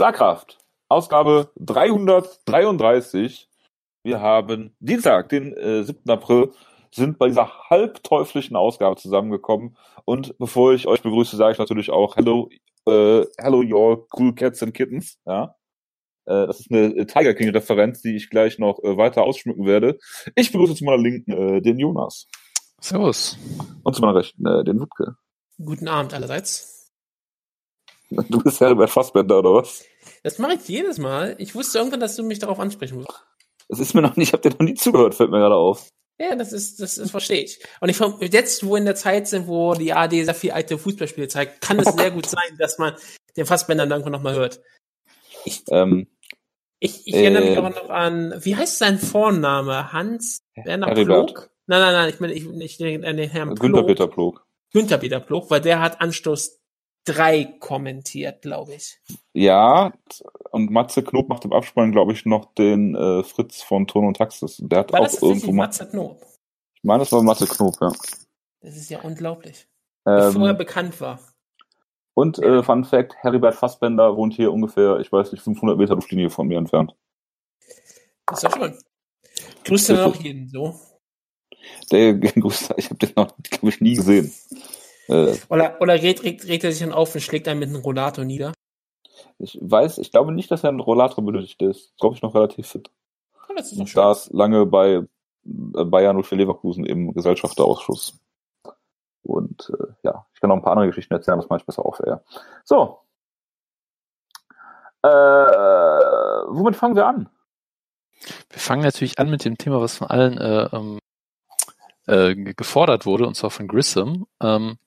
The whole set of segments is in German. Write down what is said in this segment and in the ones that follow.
Schlagkraft. Ausgabe 333. Wir haben Dienstag, den äh, 7. April, sind bei dieser halbteuflischen Ausgabe zusammengekommen. Und bevor ich euch begrüße, sage ich natürlich auch Hello, äh, Hello, your cool cats and kittens. Ja, äh, das ist eine Tiger King-Referenz, die ich gleich noch äh, weiter ausschmücken werde. Ich begrüße zu meiner Linken äh, den Jonas. Servus. Und zu meiner Rechten äh, den Wutke. Guten Abend allerseits. Du bist Herbert Fassbender, oder was? Das mache ich jedes Mal. Ich wusste irgendwann, dass du mich darauf ansprechen musst. Das ist mir noch nicht, ich habe dir noch nie zugehört, fällt mir gerade auf. Ja, das ist, das, das verstehe ich. Und ich jetzt, wo in der Zeit sind, wo die AD sehr viel alte Fußballspiele zeigt, kann es sehr gut sein, dass man den Fassbänder dann irgendwann nochmal hört. Ich, ähm, ich, ich erinnere mich äh, aber noch an, wie heißt sein Vorname? Hans Werner Plog? Nein, nein, nein, ich meine, ich, ich denke an den Herrn Plog. Günther Peter Plog. Günther Peter Plog, weil der hat Anstoß 3 kommentiert, glaube ich. Ja, und Matze Knob macht im Abspann, glaube ich, noch den äh, Fritz von Ton und Taxis. Der hat war auch das irgendwo Matze Knob? Ich meine, das war Matze Knob, ja. Das ist ja unglaublich. Ähm, Bevor er bekannt war. Und äh, Fun Fact, Heribert Fassbender wohnt hier ungefähr, ich weiß nicht, 500 Meter Luftlinie von mir entfernt. Das ist ja schön. Grüßt du noch jeden so? Der grüßt, ich habe den noch, glaube ich, nie gesehen. Äh, oder oder regt, regt, regt er sich dann auf und schlägt einen mit einem Rollator nieder? Ich weiß, ich glaube nicht, dass er einen Rollator benötigt ist. Glaube ich noch relativ fit. Das ist da ist lange bei äh, Bayern und für Leverkusen im Gesellschafterausschuss. Und äh, ja, ich kann noch ein paar andere Geschichten erzählen, das mache ich besser auf. Ja. So. Äh, womit fangen wir an? Wir fangen natürlich an mit dem Thema, was von allen äh, ähm, äh, gefordert wurde, und zwar von Grissom. Ähm,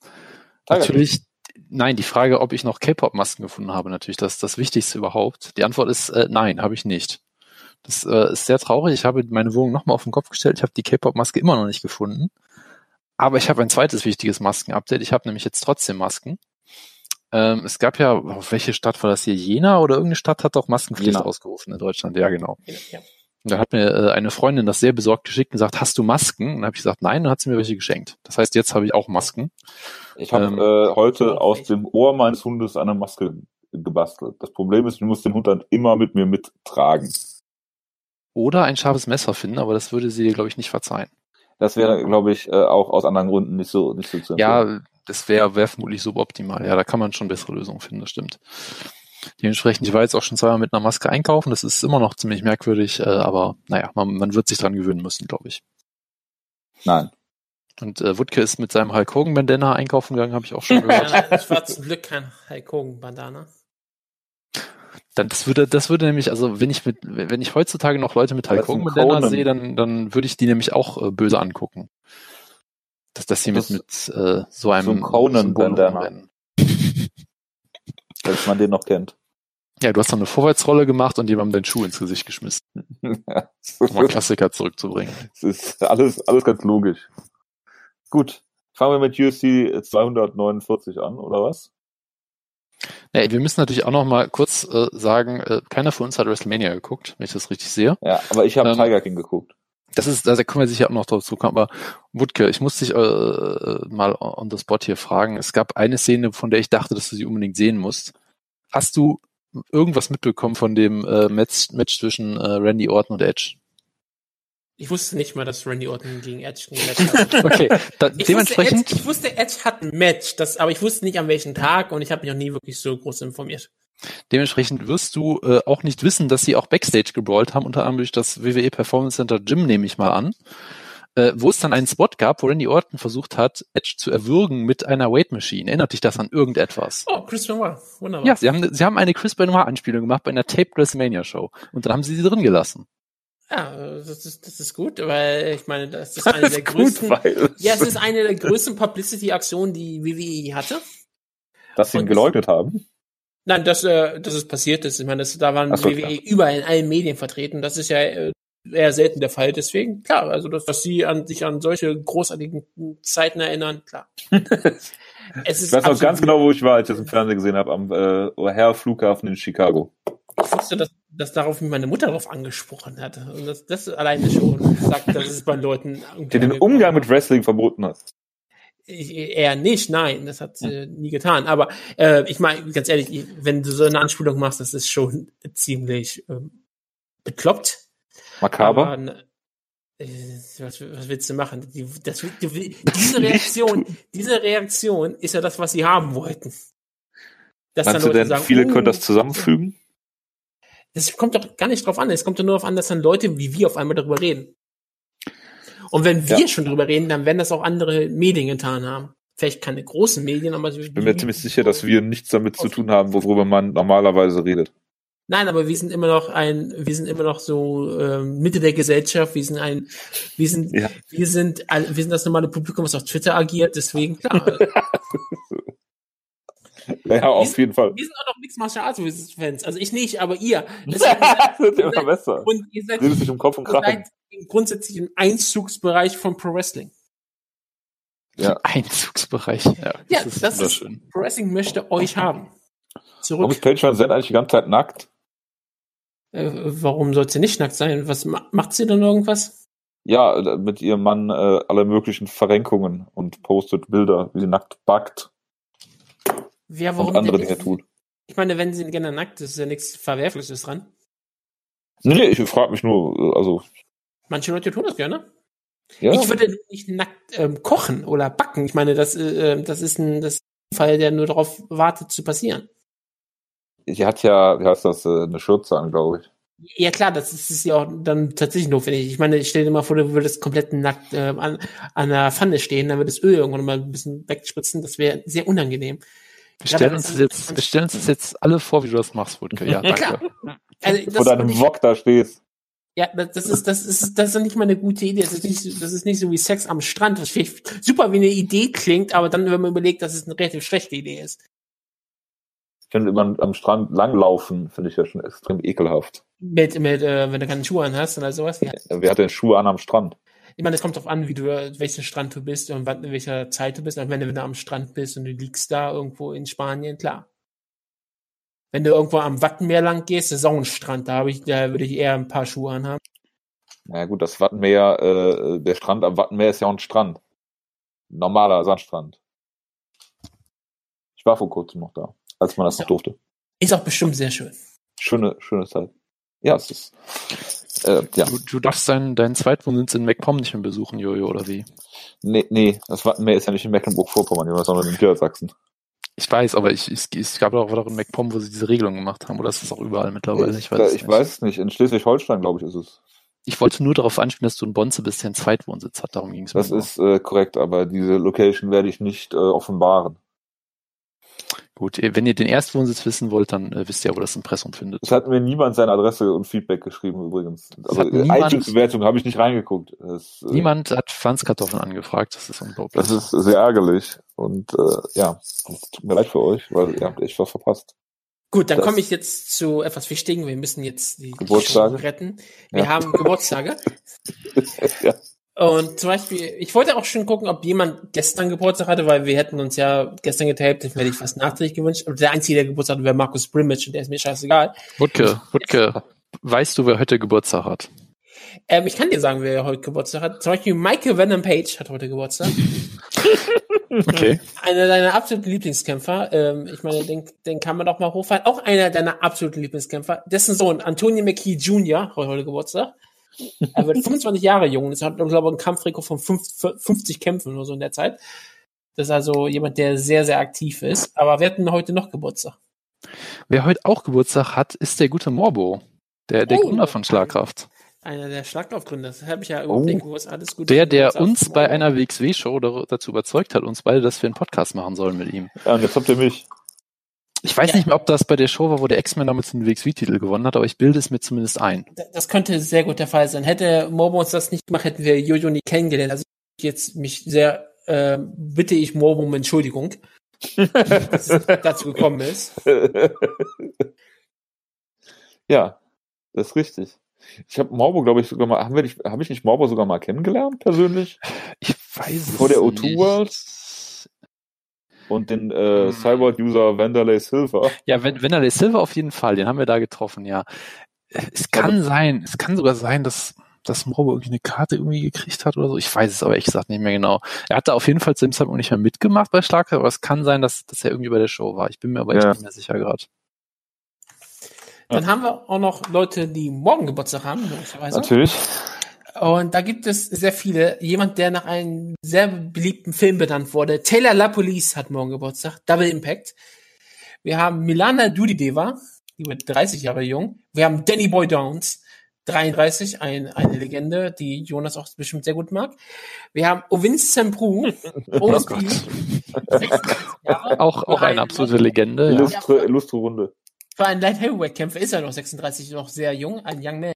natürlich, nein, die Frage, ob ich noch K-Pop-Masken gefunden habe, natürlich das das Wichtigste überhaupt. Die Antwort ist äh, nein, habe ich nicht. Das äh, ist sehr traurig. Ich habe meine Wohnung nochmal auf den Kopf gestellt. Ich habe die K-Pop-Maske immer noch nicht gefunden. Aber ich habe ein zweites wichtiges Masken-Update. Ich habe nämlich jetzt trotzdem Masken. Ähm, es gab ja, welche Stadt war das hier? Jena oder irgendeine Stadt hat doch Maskenpflicht Jena. ausgerufen in Deutschland. Ja, genau. Ja. Und da hat mir äh, eine Freundin das sehr besorgt geschickt und gesagt, hast du Masken? Und dann habe ich gesagt, nein, und hat sie mir welche geschenkt. Das heißt, jetzt habe ich auch Masken. Ich habe ähm, äh, heute aus dem Ohr meines Hundes eine Maske gebastelt. Das Problem ist, ich muss den Hund dann immer mit mir mittragen. Oder ein scharfes Messer finden, aber das würde sie, glaube ich, nicht verzeihen. Das wäre, glaube ich, äh, auch aus anderen Gründen nicht so nicht so zu empfehlen. Ja, das wäre wär vermutlich suboptimal. Ja, da kann man schon bessere Lösungen finden, das stimmt. Dementsprechend, ich war jetzt auch schon zweimal mit einer Maske einkaufen. Das ist immer noch ziemlich merkwürdig, äh, aber naja, man, man wird sich dran gewöhnen müssen, glaube ich. Nein. Und äh, Wutke ist mit seinem Hulk Hogan Bandana einkaufen gegangen, habe ich auch schon gehört. ja, das war zum Glück kein Hulk Hogan Bandana. Dann das würde, das würde nämlich, also wenn ich mit, wenn ich heutzutage noch Leute mit Hulk Hogan Bandana sehe, dann, dann würde ich die nämlich auch äh, böse angucken. Dass, das mit, mit äh, so einem so Conan Bandana. Falls man den noch kennt. Ja, du hast dann eine Vorwärtsrolle gemacht und jemandem deinen Schuh ins Gesicht geschmissen. ja, um einen Klassiker zurückzubringen. Es ist alles, alles ganz logisch. Gut. Fangen wir mit UFC 249 an, oder was? Nee, wir müssen natürlich auch noch mal kurz äh, sagen, äh, keiner von uns hat WrestleMania geguckt, wenn ich das richtig sehe. Ja, aber ich habe ähm, Tiger King geguckt. Das ist, da können wir sicher auch noch drauf zukommen. Aber Wutke, ich muss dich äh, mal on the spot hier fragen. Es gab eine Szene, von der ich dachte, dass du sie unbedingt sehen musst. Hast du irgendwas mitbekommen von dem äh, Match, Match zwischen äh, Randy Orton und Edge? Ich wusste nicht mal, dass Randy Orton gegen Edge ein Match hat. okay, da, ich dementsprechend. Wusste Edge, ich wusste, Edge hat ein Match, das, aber ich wusste nicht an welchem Tag und ich habe mich noch nie wirklich so groß informiert. Dementsprechend wirst du äh, auch nicht wissen, dass sie auch Backstage gebrawlt haben, unter anderem durch das WWE Performance Center Gym, nehme ich mal an, äh, wo es dann einen Spot gab, wo Randy Orton versucht hat, Edge zu erwürgen mit einer Weight Machine. Erinnert dich das an irgendetwas? Oh, Chris Benoit, wunderbar. Ja, sie haben, sie haben eine Chris Benoit Anspielung gemacht bei einer Taped WrestleMania Show und dann haben sie sie drin gelassen. Ja, das ist, das ist gut, weil ich meine, das ist eine das der ist größten, gut, ja, es ist eine der größten Publicity-Aktionen, die WWE hatte. Dass sie ihn geleugnet haben? Nein, dass, äh, dass es passiert ist. Ich meine, das, da waren so, WWE klar. überall in allen Medien vertreten. Das ist ja äh, eher selten der Fall. Deswegen, klar, also dass, dass sie an, sich an solche großartigen Zeiten erinnern, klar. es ist ich weiß noch ganz genau, wo ich war, als ich das im Fernsehen gesehen habe, am äh, O'Hare Flughafen in Chicago. Ich wusste, dass, dass darauf meine Mutter darauf angesprochen hat. Und das, das alleine schon sagt, dass es bei Leuten. Der den Umgang mit Wrestling verboten hat. Ich, eher nicht, nein, das hat sie nie getan. Aber äh, ich meine, ganz ehrlich, wenn du so eine Anspielung machst, das ist schon ziemlich ähm, bekloppt. Makaber? Aber, äh, was, was, willst du machen? Die, das, die, diese Reaktion, diese Reaktion ist ja das, was sie haben wollten. Dass Meinst dann Leute du denn, sagen, viele oh, können das zusammenfügen? Das kommt doch gar nicht drauf an. Es kommt doch nur darauf an, dass dann Leute wie wir auf einmal darüber reden. Und wenn wir ja. schon drüber reden, dann werden das auch andere Medien getan haben. Vielleicht keine großen Medien, aber ich bin mir ziemlich sicher, dass wir nichts damit zu tun haben, worüber man normalerweise redet. Nein, aber wir sind immer noch ein, wir sind immer noch so ähm, Mitte der Gesellschaft. Wir sind ein, wir sind, ja. wir sind, wir sind das normale Publikum, was auf Twitter agiert. Deswegen klar. ja, auf sind, jeden Fall. Wir sind auch noch Mixed Martial Arts Fans. Also ich nicht, aber ihr. Das wird immer besser. Und ihr seid, sich um Kopf und Kragen. grundsätzlich im Einzugsbereich von Pro Wrestling. Ja. Einzugsbereich. Ja, das ja, ist das ist, Pro Wrestling möchte euch haben. Zurück. Warum ist Paige Van Zandt eigentlich die ganze Zeit nackt? Äh, warum soll sie nicht nackt sein? Was macht sie denn irgendwas? Ja, mit ihrem Mann äh, alle möglichen Verrenkungen und postet Bilder, wie sie nackt backt. Ja, warum und andere Dinge tut. Ich meine, wenn sie gerne nackt ist, ist ja nichts Verwerfliches dran. Nee, ich frage mich nur, äh, also. Manche Leute tun das gerne. Ja. Ich würde nicht nackt ähm, kochen oder backen. Ich meine, das, äh, das ist ein, das ist ein Fall, der nur darauf wartet zu passieren sie hat ja, wie heißt das, äh, eine Schürze an, glaube ich. Ja klar, das ist, ist ja auch dann tatsächlich notwendig. Ich meine, ich stell dir mal vor, du würdest komplett nackt äh, an, an der Pfanne stehen, dann würde das Öl irgendwann mal ein bisschen wegspritzen, das wäre sehr unangenehm. Wir stellen, uns jetzt, wir stellen uns jetzt alle vor, wie du das machst, Wutke. Ja, danke. Also, vor deinem Wok da stehst. Ja, das ist, das ist, das ist nicht mal eine gute Idee. Das ist nicht, das ist nicht so wie Sex am Strand, was vielleicht super wie eine Idee klingt, aber dann, wenn man überlegt, dass es eine relativ schlechte Idee ist finde immer am Strand langlaufen, finde ich ja schon extrem ekelhaft. Mit, mit äh, wenn du keine Schuhe an hast oder sowas? Ja. Wer hat denn Schuhe an am Strand? Ich meine, es kommt drauf an, wie du, welchen Strand du bist und wann, in welcher Zeit du bist. Also wenn du, wenn du am Strand bist und du liegst da irgendwo in Spanien, klar. Wenn du irgendwo am Wattenmeer lang gehst, das ist auch ein Strand, da habe ich, da würde ich eher ein paar Schuhe anhaben. Na ja, gut, das Wattenmeer, äh, der Strand am Wattenmeer ist ja auch ein Strand. Normaler Sandstrand. Ich war vor kurzem noch da als man das noch durfte. Ist auch bestimmt sehr schön. Schöne, schöne Zeit. Ja, es ist. Äh, ja. Du, du darfst deinen, deinen Zweitwohnsitz in MacPom nicht mehr besuchen, Jojo, oder wie? Nee, nee, das Wattenmeer ist ja nicht in Mecklenburg-Vorpommern, sondern in Niedersachsen. Ich weiß, aber ich, ich, es gab auch in MacPom, wo sie diese Regelung gemacht haben, oder ist das auch überall mittlerweile? Ich, ich weiß, ich weiß es nicht. In Schleswig-Holstein, glaube ich, ist es. Ich wollte nur darauf anspielen, dass du in Bonze bist, der einen Zweitwohnsitz hat. Darum ging es mir. Das ist äh, korrekt, aber diese Location werde ich nicht äh, offenbaren. Gut, wenn ihr den Erstwohnsitz wissen wollt, dann äh, wisst ihr ja, wo das Impressum findet. Es hat mir niemand seine Adresse und Feedback geschrieben übrigens. Also iTunes-Bewertung habe ich nicht reingeguckt. Es, äh, niemand hat Pflanzkartoffeln angefragt, das ist unglaublich. Das ist sehr ärgerlich und äh, ja, tut mir leid für euch, weil ihr habt echt was verpasst. Gut, dann komme ich jetzt zu etwas Wichtigen. Wir müssen jetzt die Geburtstage retten. Wir ja. haben Geburtstage. ja. Und zum Beispiel, ich wollte auch schon gucken, ob jemand gestern Geburtstag hatte, weil wir hätten uns ja gestern getaped, das hätte ich fast nachträglich gewünscht. Und der Einzige, der Geburtstag hatte, wäre Markus Brimage und der ist mir scheißegal. Wutke, Wutke, weißt du, wer heute Geburtstag hat? Ähm, ich kann dir sagen, wer heute Geburtstag hat. Zum Beispiel Michael Venom Page hat heute Geburtstag. okay. Einer deiner absoluten Lieblingskämpfer. Ähm, ich meine, den, den kann man doch mal hochfahren. Auch einer deiner absoluten Lieblingskämpfer. Dessen Sohn, Antonio McKee Jr., hat heute Geburtstag. Er wird 25 Jahre jung. Das hat, glaube ich, einen Kampfrekord von 50 Kämpfen oder so in der Zeit. Das ist also jemand, der sehr, sehr aktiv ist. Aber wir hatten heute noch Geburtstag. Wer heute auch Geburtstag hat, ist der gute Morbo. Der, der oh, Gründer von Schlagkraft. Einer der Schlagkraftgründer. Das habe ich ja oh. gewusst. Alles gut. Der, der uns bei einer WXW-Show dazu überzeugt hat, uns beide, dass wir einen Podcast machen sollen mit ihm. Ja, und jetzt habt ihr mich. Ich weiß ja. nicht mehr, ob das bei der Show war, wo der X-Men damals den WXW-Titel gewonnen hat, aber ich bilde es mir zumindest ein. Das könnte sehr gut der Fall sein. Hätte Morbo uns das nicht gemacht, hätten wir Jojo nie kennengelernt. Also jetzt mich sehr, äh, bitte ich Morbo um Entschuldigung, dass es dazu gekommen ist. Ja, das ist richtig. Ich habe Morbo, glaube ich, sogar mal, haben wir nicht, habe ich nicht Morbo sogar mal kennengelernt, persönlich? Ich weiß Vor der O2 World? Und den äh, hm. Cyborg-User Wanderlei Silver. Ja, Wanderlei Silver auf jeden Fall, den haben wir da getroffen, ja. Es kann Aber sein, es kann sogar sein, dass dass Morbo irgendwie eine Karte irgendwie gekriegt hat oder so. Ich weiß es aber ehrlich gesagt nicht mehr genau. Er hatte auf jeden Fall zu dem Zeitpunkt nicht mehr mitgemacht bei Schlagkraft, aber es kann sein, dass, dass er irgendwie bei der Show war. Ich bin mir aber echt ja. nicht mehr sicher gerade. Dann haben wir auch noch Leute, die morgen Geburtstag haben, möglicherweise. Natürlich. Und da gibt es sehr viele. Jemand, der nach einem sehr beliebten Film benannt wurde. Taylor LaPolice hat morgen Geburtstag. Double Impact. Wir haben Milana Dudideva, die wird 30 Jahre jung. Wir haben Danny Boy Downs, 33, ein, eine Legende, die Jonas auch bestimmt sehr gut mag. Wir haben Ovin Sempru, oh auch, auch eine absolute Legende. Illustre, ja. illustre Runde. Für einen Light Heavyweight Kämpfer ist er noch 36, noch sehr jung, ein Young Man.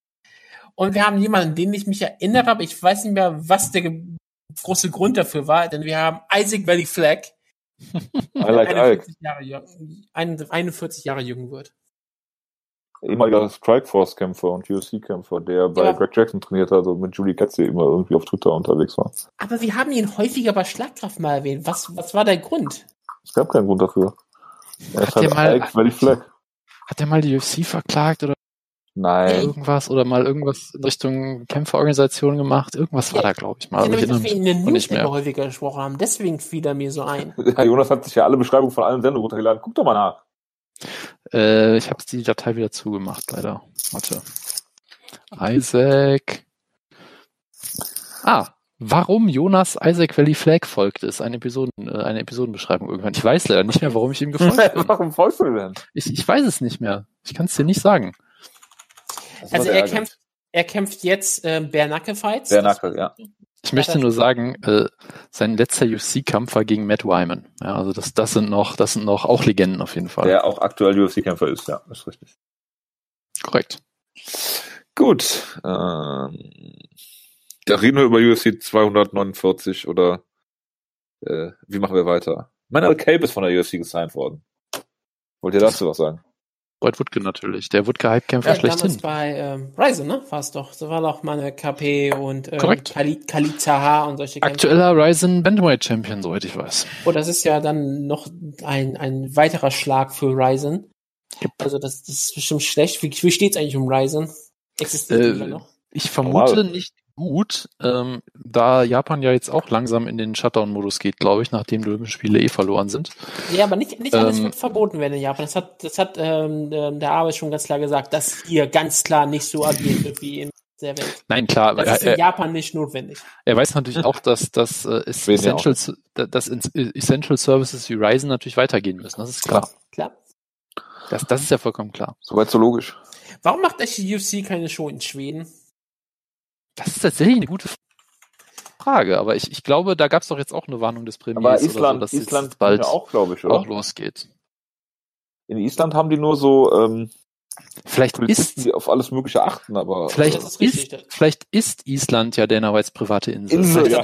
Und wir haben jemanden, den ich mich erinnere, aber ich weiß nicht mehr, was der große Grund dafür war, denn wir haben Isaac Valley Flag, I like 41 Jahre, 41 Jahre jung wird. Ehemaliger Strikeforce-Kämpfer und UFC-Kämpfer, der bei ja. Greg Jackson trainiert hat und mit Julie Katze immer irgendwie auf Twitter unterwegs war. Aber wir haben ihn häufiger bei Schlagkraft mal erwähnt. Was, was war der Grund? Es gab keinen Grund dafür. Er hat, hat, mal, hat er mal die UFC verklagt oder Nein. Irgendwas oder mal irgendwas in Richtung Kämpferorganisation gemacht. Irgendwas war da, glaube ich, mal. Ich erinnere mich, dass wir in den Newsletter häufiger gesprochen haben. Deswegen fiel er mir so ein. Ja, Jonas hat sich ja alle Beschreibungen von allen Sendungen runtergeladen. Guck doch mal nach. Äh, ich habe die Datei wieder zugemacht, leider. Warte. Isaac. Ah, warum Jonas Isaac Valley Flag folgt, ist eine, Episoden, äh, eine Episodenbeschreibung irgendwann. Ich weiß leider nicht mehr, warum ich ihm gefolgt bin. warum folgst du denn? Ich, ich weiß es nicht mehr. Ich kann es dir nicht sagen. Also er kämpft, er kämpft jetzt äh, Bare Fights. Bare ja. Ich möchte nur sagen, äh, sein letzter UFC-Kampf war gegen Matt Wyman. Ja, also das, das sind noch, das sind noch auch Legenden auf jeden Fall. Der auch aktuell UFC-Kämpfer ist, ja, ist richtig. Korrekt. Gut. Ähm, da reden wir über UFC 249 oder äh, wie machen wir weiter? Manuel Cape ist von der UFC gesigned worden. Wollt ihr dazu was sagen? Lloyd Woodke natürlich, der Woodke-Hype-Kämpfer ja, schlechthin. bei ähm, Ryzen, ne? War es doch. So war doch mal eine KP und ähm. Khalid, Khalid Zaha und solche Kämpfer. Aktueller Ryzen Bantamweight Champion, soweit ich weiß. Oh, das ist ja dann noch ein, ein weiterer Schlag für Ryzen. Yep. Also das, das ist bestimmt schlecht. Wie, wie steht's eigentlich um Ryzen? Existiert äh, noch? Ich vermute nicht gut, ähm, da Japan ja jetzt auch langsam in den Shutdown-Modus geht, glaube ich, nachdem die Olympischen Spiele eh verloren sind. Ja, aber nicht, nicht alles ähm, wird verboten werden in Japan. Das hat, das hat ähm, ähm der Arbeit schon ganz klar gesagt, dass hier ganz klar nicht so agiert wird wie in der Welt. Nein, klar. Das ist in er, Japan nicht notwendig. Er weiß natürlich auch, dass, dass, äh, Essential, dass Essential Services wie Ryzen natürlich weitergehen müssen. Das ist klar. Klar. Das, das ist ja vollkommen klar. Soweit so logisch. Warum macht eigentlich die UFC keine Show in Schweden? Das ist tatsächlich eine gute Frage, aber ich, ich glaube, da gab es doch jetzt auch eine Warnung des Premiers aber Island, so, dass Island bald auch, glaube ich, oder? auch losgeht. In Island haben die nur so ähm, vielleicht ist die auf alles Mögliche achten, aber vielleicht ist, ist vielleicht ist Island ja Dana Whites private Insel. Insel vielleicht, ja.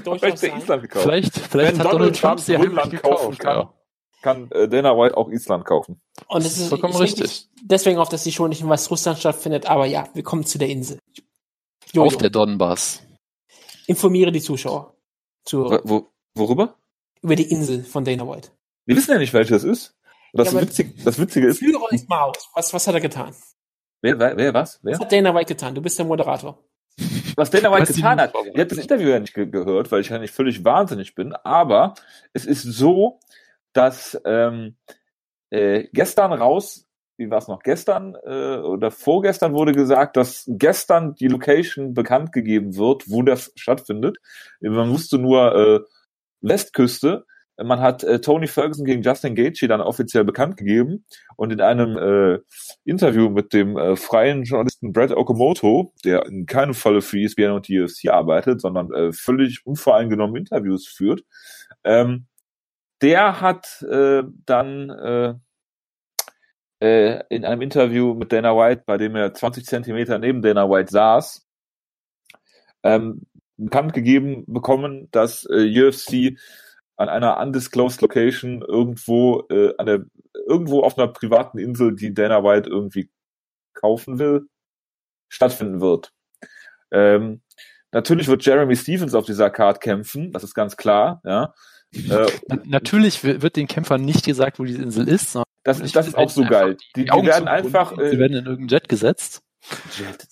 Don, vielleicht, Island gekauft. vielleicht, vielleicht hat Donald Trump sie Grönland kaufen kann. Ja. Kann äh, Dana White auch Island kaufen. Und das ist vollkommen richtig. Deswegen auf, dass die schon nicht in Weißrussland stattfindet, aber ja, wir kommen zu der Insel. Jojo. Auf der Donbass. Informiere die Zuschauer. Zu, wo, worüber? Über die Insel von Dana White. Wir wissen ja nicht, welche das ist. Das, ja, Witzig, das Witzige ist. Führe uns mal aus. Was, was hat er getan? Wer, wer, wer was? Wer? Was hat Dana White getan? Du bist der Moderator. Was Dana White getan hat. Ich habe das Interview ja nicht ge gehört, weil ich ja nicht völlig wahnsinnig bin. Aber es ist so, dass ähm, äh, gestern raus wie war es noch gestern äh, oder vorgestern wurde gesagt, dass gestern die Location bekannt gegeben wird, wo das stattfindet. Man wusste nur äh, Westküste. Man hat äh, Tony Ferguson gegen Justin Gaethje dann offiziell bekannt gegeben und in einem äh, Interview mit dem äh, freien Journalisten Brad Okamoto, der in keinem Falle für ESPN und die UFC arbeitet, sondern äh, völlig unvoreingenommen Interviews führt, ähm, der hat äh, dann äh, äh, in einem Interview mit Dana White, bei dem er 20 Zentimeter neben Dana White saß, ähm, bekannt gegeben bekommen, dass äh, UFC an einer undisclosed Location irgendwo äh, an der irgendwo auf einer privaten Insel, die Dana White irgendwie kaufen will, stattfinden wird. Ähm, natürlich wird Jeremy Stevens auf dieser Card kämpfen, das ist ganz klar, ja. Äh, Natürlich wird den Kämpfern nicht gesagt, wo die Insel ist. Das ist, das ist auch so geil. Die, die, die werden einfach. Äh, sie werden in irgendein Jet gesetzt.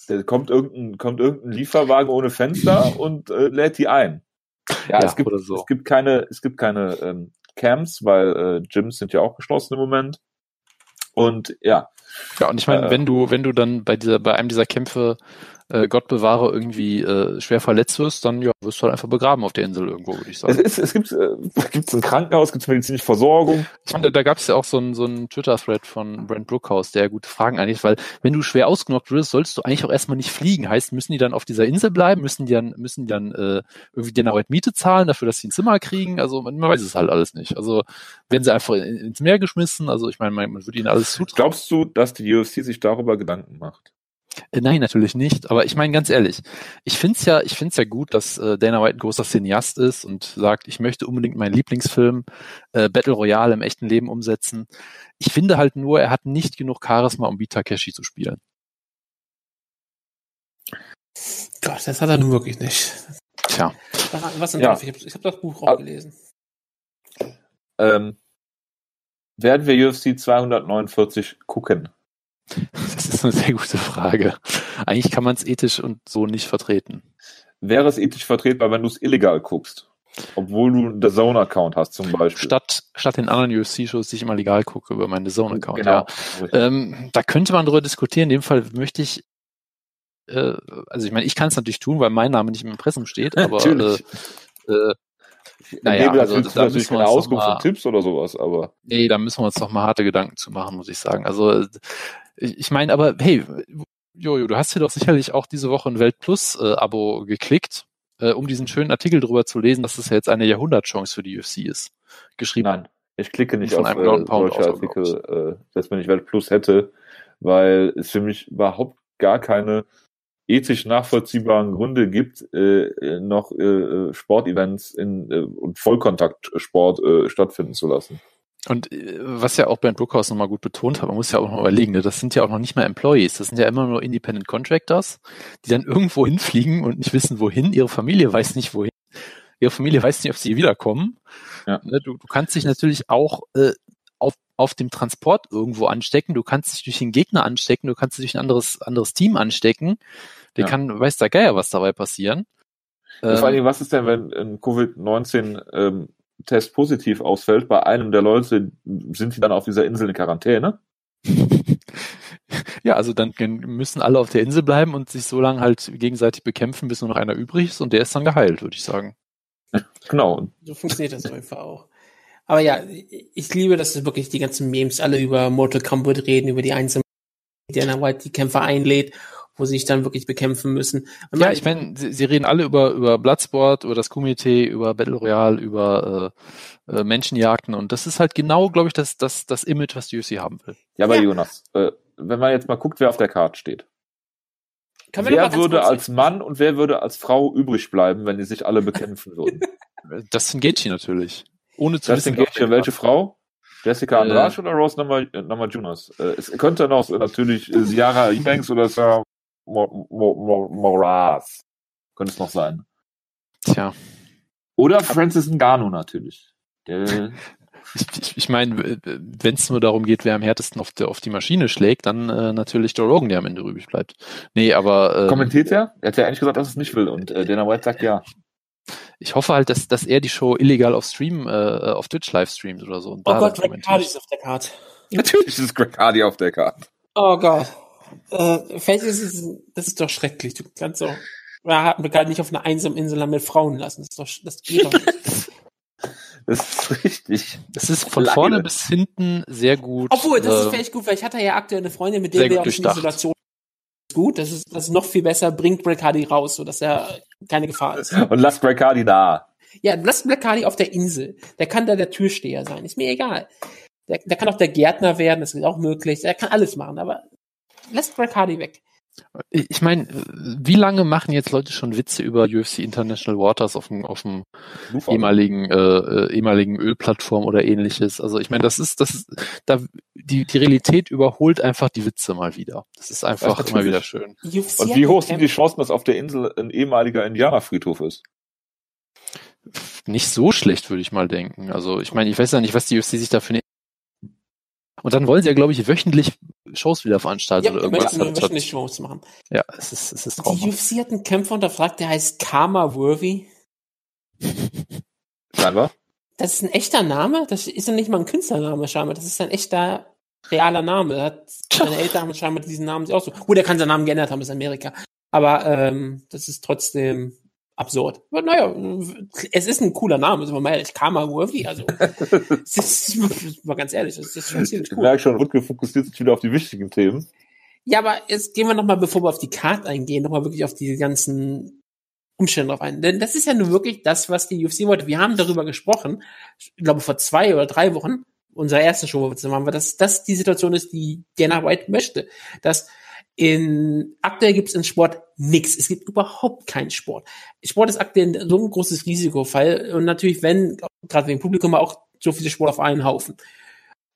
Da kommt irgendein, kommt irgendein Lieferwagen ohne Fenster und äh, lädt die ein. Ja, ja es, gibt, so. es gibt keine, es gibt keine ähm, Camps, weil äh, Gyms sind ja auch geschlossen im Moment. Und ja. Ja, und ich meine, äh, wenn du, wenn du dann bei dieser, bei einem dieser Kämpfe äh, Gott bewahre, irgendwie äh, schwer verletzt wirst, dann ja, wirst du halt einfach begraben auf der Insel irgendwo, würde ich sagen. Es, ist, es gibt äh, gibt's ein Krankenhaus, gibt es medizinische Versorgung. Ich meine, da, gab es ja auch so einen so einen Twitter-Thread von Brent Brookhouse, der gute Fragen eigentlich, weil wenn du schwer ausgenockt wirst, sollst du eigentlich auch erstmal nicht fliegen. Heißt, müssen die dann auf dieser Insel bleiben, müssen die dann, müssen die dann äh, irgendwie dir eine Miete zahlen dafür, dass sie ein Zimmer kriegen? Also man, man weiß es halt alles nicht. Also werden sie einfach in, ins Meer geschmissen, also ich meine, man, man würde ihnen alles zutrauen. Glaubst du, dass die UFC sich darüber Gedanken macht? Äh, nein, natürlich nicht. Aber ich meine ganz ehrlich, ich finde es ja, ich finde ja gut, dass äh, Dana White ein großer Cineast ist und sagt, ich möchte unbedingt meinen Lieblingsfilm äh, Battle Royale im echten Leben umsetzen. Ich finde halt nur, er hat nicht genug Charisma, um wie Takeshi zu spielen. Gott, das hat er nun wirklich nicht. Tja. Was denn ja. Ich habe hab das Buch auch gelesen. Ähm, werden wir UFC 249 gucken? Das ist eine sehr gute Frage. Eigentlich kann man es ethisch und so nicht vertreten. Wäre es ethisch vertretbar, wenn du es illegal guckst? Obwohl du einen The Zone-Account hast zum Beispiel. Statt, statt den anderen UFC-Shows, die ich immer legal gucke über meinen The Zone-Account, genau. ja. Ähm, da könnte man darüber diskutieren. In dem Fall möchte ich, äh, also ich meine, ich kann es natürlich tun, weil mein Name nicht im Impressum steht, aber natürlich. Äh, äh, naja, also, da natürlich keine Auskunft von Tipps oder sowas, aber. Nee, da müssen wir uns noch mal harte Gedanken zu machen, muss ich sagen. Also ich meine, aber hey, Jojo, du hast hier doch sicherlich auch diese Woche ein Weltplus-Abo äh, geklickt, äh, um diesen schönen Artikel drüber zu lesen, dass es ja jetzt eine Jahrhundertchance für die UFC ist. Geschrieben. Nein, ich klicke nicht auf äh, solche Artikel, äh, dass wenn ich Weltplus hätte, weil es für mich überhaupt gar keine ethisch nachvollziehbaren Gründe gibt, äh, noch äh, Sportevents in, äh, und Vollkontaktsport äh, stattfinden zu lassen. Und äh, was ja auch Bernd Brookhaus nochmal gut betont hat, man muss ja auch noch überlegen, ne, das sind ja auch noch nicht mal Employees, das sind ja immer nur Independent Contractors, die dann irgendwo hinfliegen und nicht wissen, wohin, ihre Familie weiß nicht, wohin, ihre Familie weiß nicht, ob sie wiederkommen. Ja. Ne, du, du kannst dich natürlich auch äh, auf, auf dem Transport irgendwo anstecken, du kannst dich durch den Gegner anstecken, du kannst dich durch ein anderes, anderes Team anstecken, der ja. kann, weiß der Geier, was dabei passieren. Ähm, vor allem, was ist denn, wenn ein Covid-19 ähm, Test positiv ausfällt, bei einem der Leute sind die dann auf dieser Insel in Quarantäne. Ja, also dann müssen alle auf der Insel bleiben und sich so lange halt gegenseitig bekämpfen, bis nur noch einer übrig ist und der ist dann geheilt, würde ich sagen. Genau. So funktioniert das einfach auch. Aber ja, ich liebe, dass wirklich die ganzen Memes alle über Mortal Kombat reden, über die einzelnen, die Dana White die Kämpfer einlädt wo sie sich dann wirklich bekämpfen müssen. Und ja, ich meine, sie, sie, reden alle über, über Bloodsport, über das Komitee, über Battle Royale, über äh, äh, Menschenjagden und das ist halt genau, glaube ich, das, das, das Image, was die UFC haben will. Ja, aber ja. Jonas, äh, wenn man jetzt mal guckt, wer auf der Karte steht. Kann wer würde als Mann und wer würde als Frau übrig bleiben, wenn die sich alle bekämpfen würden? Das sind Gaethje natürlich. Ohne zu das wissen, Gaethje, welche Frau? Jessica Andrade äh, oder Rose Namajunas? Äh, es könnte noch natürlich äh, Ciara Eubanks oder Sarah Moraz. Könnte es noch sein. Tja. Oder Francis Ngannou natürlich. Der ich, ich, ich meine, wenn es nur darum geht, wer am härtesten auf, der, auf die Maschine schlägt, dann äh, natürlich Joe Rogan, der am Ende übrig bleibt. Nee, aber. Äh, Kommentiert er? Er hat ja eigentlich gesagt, dass er es nicht will und äh, Dana White sagt ja. Ich hoffe halt, dass, dass er die Show illegal auf Stream, äh, auf Twitch live streamt oder so. oh Gott, Greg Hardy ist auf der Karte. Natürlich ist Greg Hardy auf der Karte. Oh Gott. Äh, vielleicht ist es, das ist doch schrecklich. Du kannst so, ja, hat mir gerade nicht auf einer einsamen Insel mit Frauen lassen. Das ist doch, das geht doch nicht. Das ist richtig. Das ist von Lange. vorne bis hinten sehr gut. Obwohl, das äh, ist vielleicht gut, weil ich hatte ja aktuell eine Freundin, mit der wir auch in Isolation gut. Das ist, das ist noch viel besser. Bringt Black Hardy raus, so dass er keine Gefahr ist. Und lasst Black Hardy da. Ja, lasst Black Hardy auf der Insel. Der kann da der Türsteher sein. Ist mir egal. Der, der kann auch der Gärtner werden. Das ist auch möglich. Er kann alles machen. Aber lässt Greg Hardy weg. Ich meine, wie lange machen jetzt Leute schon Witze über UFC International Waters auf dem, auf dem ehemaligen, äh, äh, ehemaligen Ölplattform oder ähnliches? Also ich meine, das ist, das ist, da, die, die Realität überholt einfach die Witze mal wieder. Das ist einfach das immer wieder schön. UFC Und wie hoch sind die Chancen, dass auf der Insel ein ehemaliger Indianerfriedhof ist? Nicht so schlecht, würde ich mal denken. Also ich meine, ich weiß ja nicht, was die UFC sich da für eine Und dann wollen sie ja, glaube ich, wöchentlich Shows wieder veranstalten ja, oder irgendwas. Ja, wöchentlich Shows machen. Ja, es ist, es ist traumhaft. Die UFC hat einen Kämpfer unterfragt, der heißt Karma Worthy. Scheinbar. Das ist ein echter Name? Das ist ja nicht mal ein Künstlername scheinbar. Das ist ein echter, realer Name. Da hat seine Eltern haben scheinbar diesen Namen auch so. Gut, er kann seinen Namen geändert haben, ist Amerika. Aber ähm, das ist trotzdem absurd. Aber naja, es ist ein cooler Name, sind wir mal ehrlich. Karma Worthy, also das ist, mal ganz ehrlich, das ist schon ziemlich cool. Ich merke schon, Rutger fokussiert sich wieder auf die wichtigen Themen. Ja, aber jetzt gehen wir nochmal, bevor wir auf die Karte eingehen, nochmal wirklich auf die ganzen Umstände drauf ein. Denn das ist ja nur wirklich das, was die UFC wollte. Wir haben darüber gesprochen, ich glaube vor zwei oder drei Wochen, unserer ersten Show, wo wir zusammen waren, dass das die Situation ist, die Dana White möchte. Dass in aktuell gibt es in Sport nichts. Es gibt überhaupt keinen Sport. Sport ist aktuell so ein großes Risikofall und natürlich, wenn gerade wegen Publikum auch so viele Sport auf einen Haufen.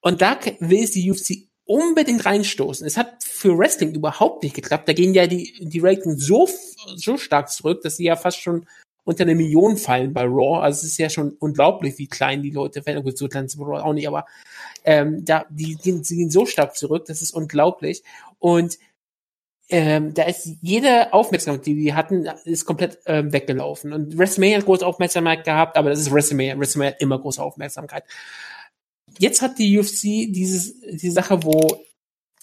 Und da will es die UFC unbedingt reinstoßen. Es hat für Wrestling überhaupt nicht geklappt. Da gehen ja die die Ratings so so stark zurück, dass sie ja fast schon unter eine Million fallen bei Raw. Also es ist ja schon unglaublich, wie klein die Leute werden. Gut, so klein ist Raw auch nicht, aber ähm, da die gehen, die gehen so stark zurück. Das ist unglaublich. Und ähm, da ist jede Aufmerksamkeit, die wir hatten, ist komplett ähm, weggelaufen. Und WrestleMania hat große Aufmerksamkeit gehabt, aber das ist WrestleMania. WrestleMania hat immer große Aufmerksamkeit. Jetzt hat die UFC dieses, die Sache, wo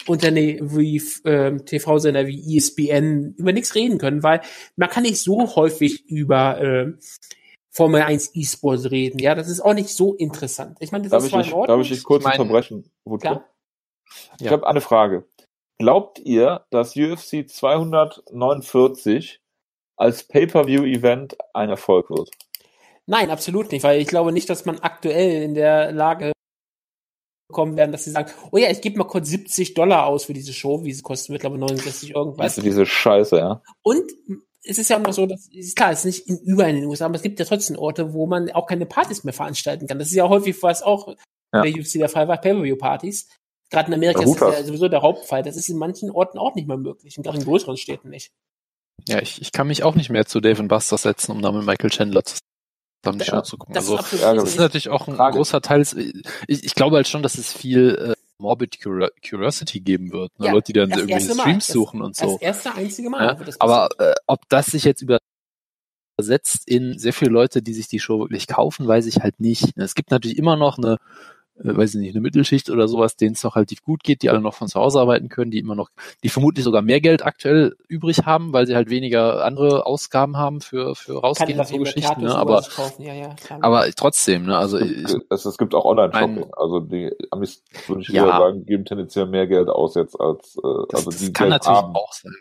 Unternehmen wie ähm, TV-Sender wie ESPN über nichts reden können, weil man kann nicht so häufig über ähm, Formel 1 E-Sports reden. Ja, das ist auch nicht so interessant. Ich meine, das darf ist ich, nicht, darf ich dich kurz unterbrechen? Klar? Ich ja. habe eine Frage. Glaubt ihr, dass UFC 249 als Pay-per-View-Event ein Erfolg wird? Nein, absolut nicht, weil ich glaube nicht, dass man aktuell in der Lage kommen werden, dass sie sagen, oh ja, ich gebe mal kurz 70 Dollar aus für diese Show, wie sie kostet mittlerweile 69 irgendwas. Also diese Scheiße, ja. Und es ist ja auch noch so, dass, ist klar, es ist nicht in, überall in den USA, aber es gibt ja trotzdem Orte, wo man auch keine Partys mehr veranstalten kann. Das ist ja häufig, was auch ja. der UFC der Fall war, Pay-Per-View-Partys. Gerade in Amerika ist das ja sowieso der Hauptfall. Das ist in manchen Orten auch nicht mehr möglich und gerade in größeren Städten nicht. Ja, ich, ich kann mich auch nicht mehr zu Dave Buster setzen, um da mit Michael Chandler zusammen die Show zu gucken. Das, also, ist, das ist natürlich auch ein Frage. großer Teil. Ich, ich glaube halt schon, dass es viel äh, Morbid Curiosity geben wird. Ne? Ja, Leute, die dann irgendwelche Streams das, suchen und so. Das erste, einzige Mal. Ja, aber äh, ob das sich jetzt übersetzt in sehr viele Leute, die sich die Show wirklich kaufen, weiß ich halt nicht. Es gibt natürlich immer noch eine weiß ich nicht, eine Mittelschicht oder sowas, denen es noch relativ gut geht, die alle noch von zu Hause arbeiten können, die immer noch, die vermutlich sogar mehr Geld aktuell übrig haben, weil sie halt weniger andere Ausgaben haben für, für rausgehende so Geschichten, ne? aber, ja, ja, aber trotzdem, ne, also, ich, es, es gibt auch Online-Shopping, also die Amis, würde ich ja, sagen, geben tendenziell mehr Geld aus jetzt als, äh, das, also die das kann Geld natürlich haben. auch sein.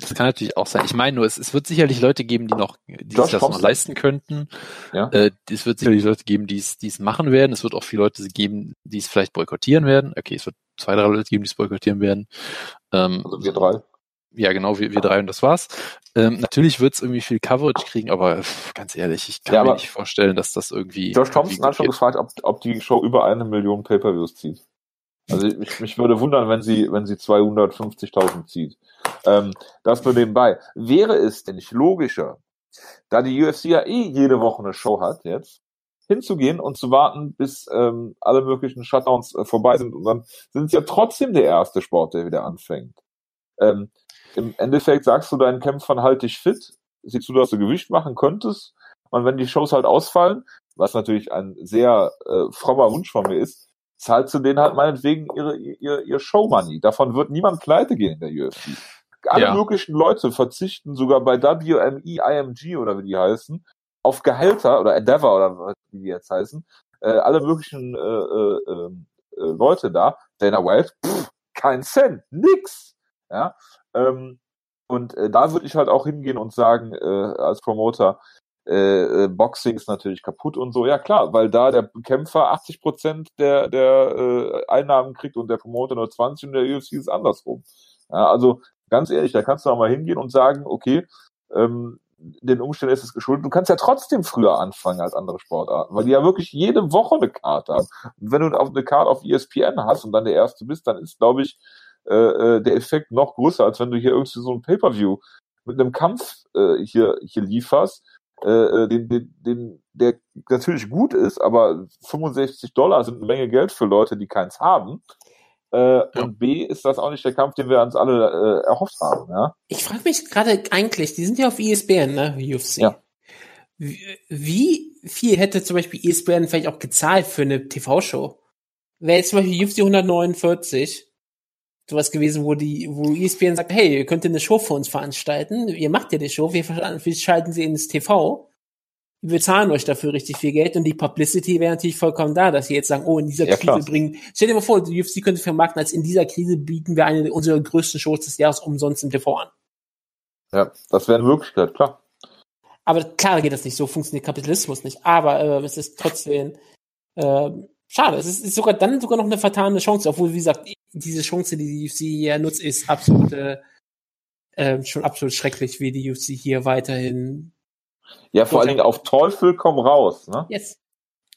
Das kann natürlich auch sein. Ich meine nur, es, es wird sicherlich Leute geben, die noch, die sich das noch leisten könnten. Ja. Äh, es wird sicherlich Leute geben, die es, die es machen werden. Es wird auch viele Leute geben, die es vielleicht boykottieren werden. Okay, es wird zwei, drei Leute geben, die es boykottieren werden. Ähm, also wir drei. Ja, genau, wir, wir drei und das war's. Ähm, natürlich wird es irgendwie viel Coverage kriegen, aber ganz ehrlich, ich kann ja, mir nicht vorstellen, dass das irgendwie. Josh Thompson hat schon gefragt, ob, ob die Show über eine Million Pay-Per-Views zieht. Also ich, mich würde wundern, wenn sie, wenn sie 250.000 zieht. Ähm, das nur nebenbei. Wäre es denn nicht logischer, da die UFC ja eh jede Woche eine Show hat jetzt, hinzugehen und zu warten, bis ähm, alle möglichen Shutdowns äh, vorbei sind und dann sind sie ja trotzdem der erste Sport, der wieder anfängt. Ähm, Im Endeffekt sagst du deinen Kämpfern halt dich fit, siehst du, dass du Gewicht machen könntest und wenn die Shows halt ausfallen, was natürlich ein sehr äh, frommer Wunsch von mir ist, zahlst du denen halt meinetwegen ihre, ihr, ihr Showmoney. Davon wird niemand pleite gehen in der UFC. Alle ja. möglichen Leute verzichten sogar bei WME, IMG oder wie die heißen, auf Gehälter oder Endeavor oder wie die jetzt heißen, äh, alle möglichen äh, äh, ähm, äh, Leute da. Dana White, pff, kein Cent, nix. Ja, ähm, und äh, da würde ich halt auch hingehen und sagen, äh, als Promoter, äh, äh, Boxing ist natürlich kaputt und so. Ja klar, weil da der Kämpfer 80 Prozent der, der äh, Einnahmen kriegt und der Promoter nur 20 und der UFC ist andersrum. Ja, also ganz ehrlich, da kannst du auch mal hingehen und sagen, okay, ähm, den Umständen ist es geschuldet. Du kannst ja trotzdem früher anfangen als andere Sportarten, weil die ja wirklich jede Woche eine Karte haben. Und wenn du eine Karte auf ESPN hast und dann der Erste bist, dann ist, glaube ich, äh, äh, der Effekt noch größer, als wenn du hier irgendwie so ein Pay-Per-View mit einem Kampf äh, hier, hier lieferst, äh, äh, den, den, den, der natürlich gut ist, aber 65 Dollar sind eine Menge Geld für Leute, die keins haben. Äh, ja. Und B ist das auch nicht der Kampf, den wir uns alle äh, erhofft haben. Ja? Ich frage mich gerade eigentlich, die sind ja auf ESPN, ne, UFC. Ja. Wie, wie viel hätte zum Beispiel ESPN vielleicht auch gezahlt für eine TV-Show? Wäre jetzt zum Beispiel UFC 149 sowas gewesen, wo die, wo ESPN sagt, hey, ihr könnt eine Show für uns veranstalten, ihr macht ja die Show, wir, wir schalten sie ins TV wir zahlen euch dafür richtig viel Geld und die Publicity wäre natürlich vollkommen da, dass sie jetzt sagen, oh, in dieser ja, Krise klar. bringen, stell dir mal vor, die UFC könnte vermarkten, als in dieser Krise bieten wir eine unserer größten Shows des Jahres umsonst im TV an. Ja, das wäre eine Möglichkeit, klar. Aber klar geht das nicht, so funktioniert Kapitalismus nicht. Aber äh, es ist trotzdem äh, schade. Es ist, ist, sogar dann sogar noch eine vertane Chance, obwohl, wie gesagt, diese Chance, die die UFC hier nutzt, ist absolut äh, äh, schon absolut schrecklich, wie die UFC hier weiterhin ja, vor allen Dingen auf Teufel komm raus. Ne? Yes.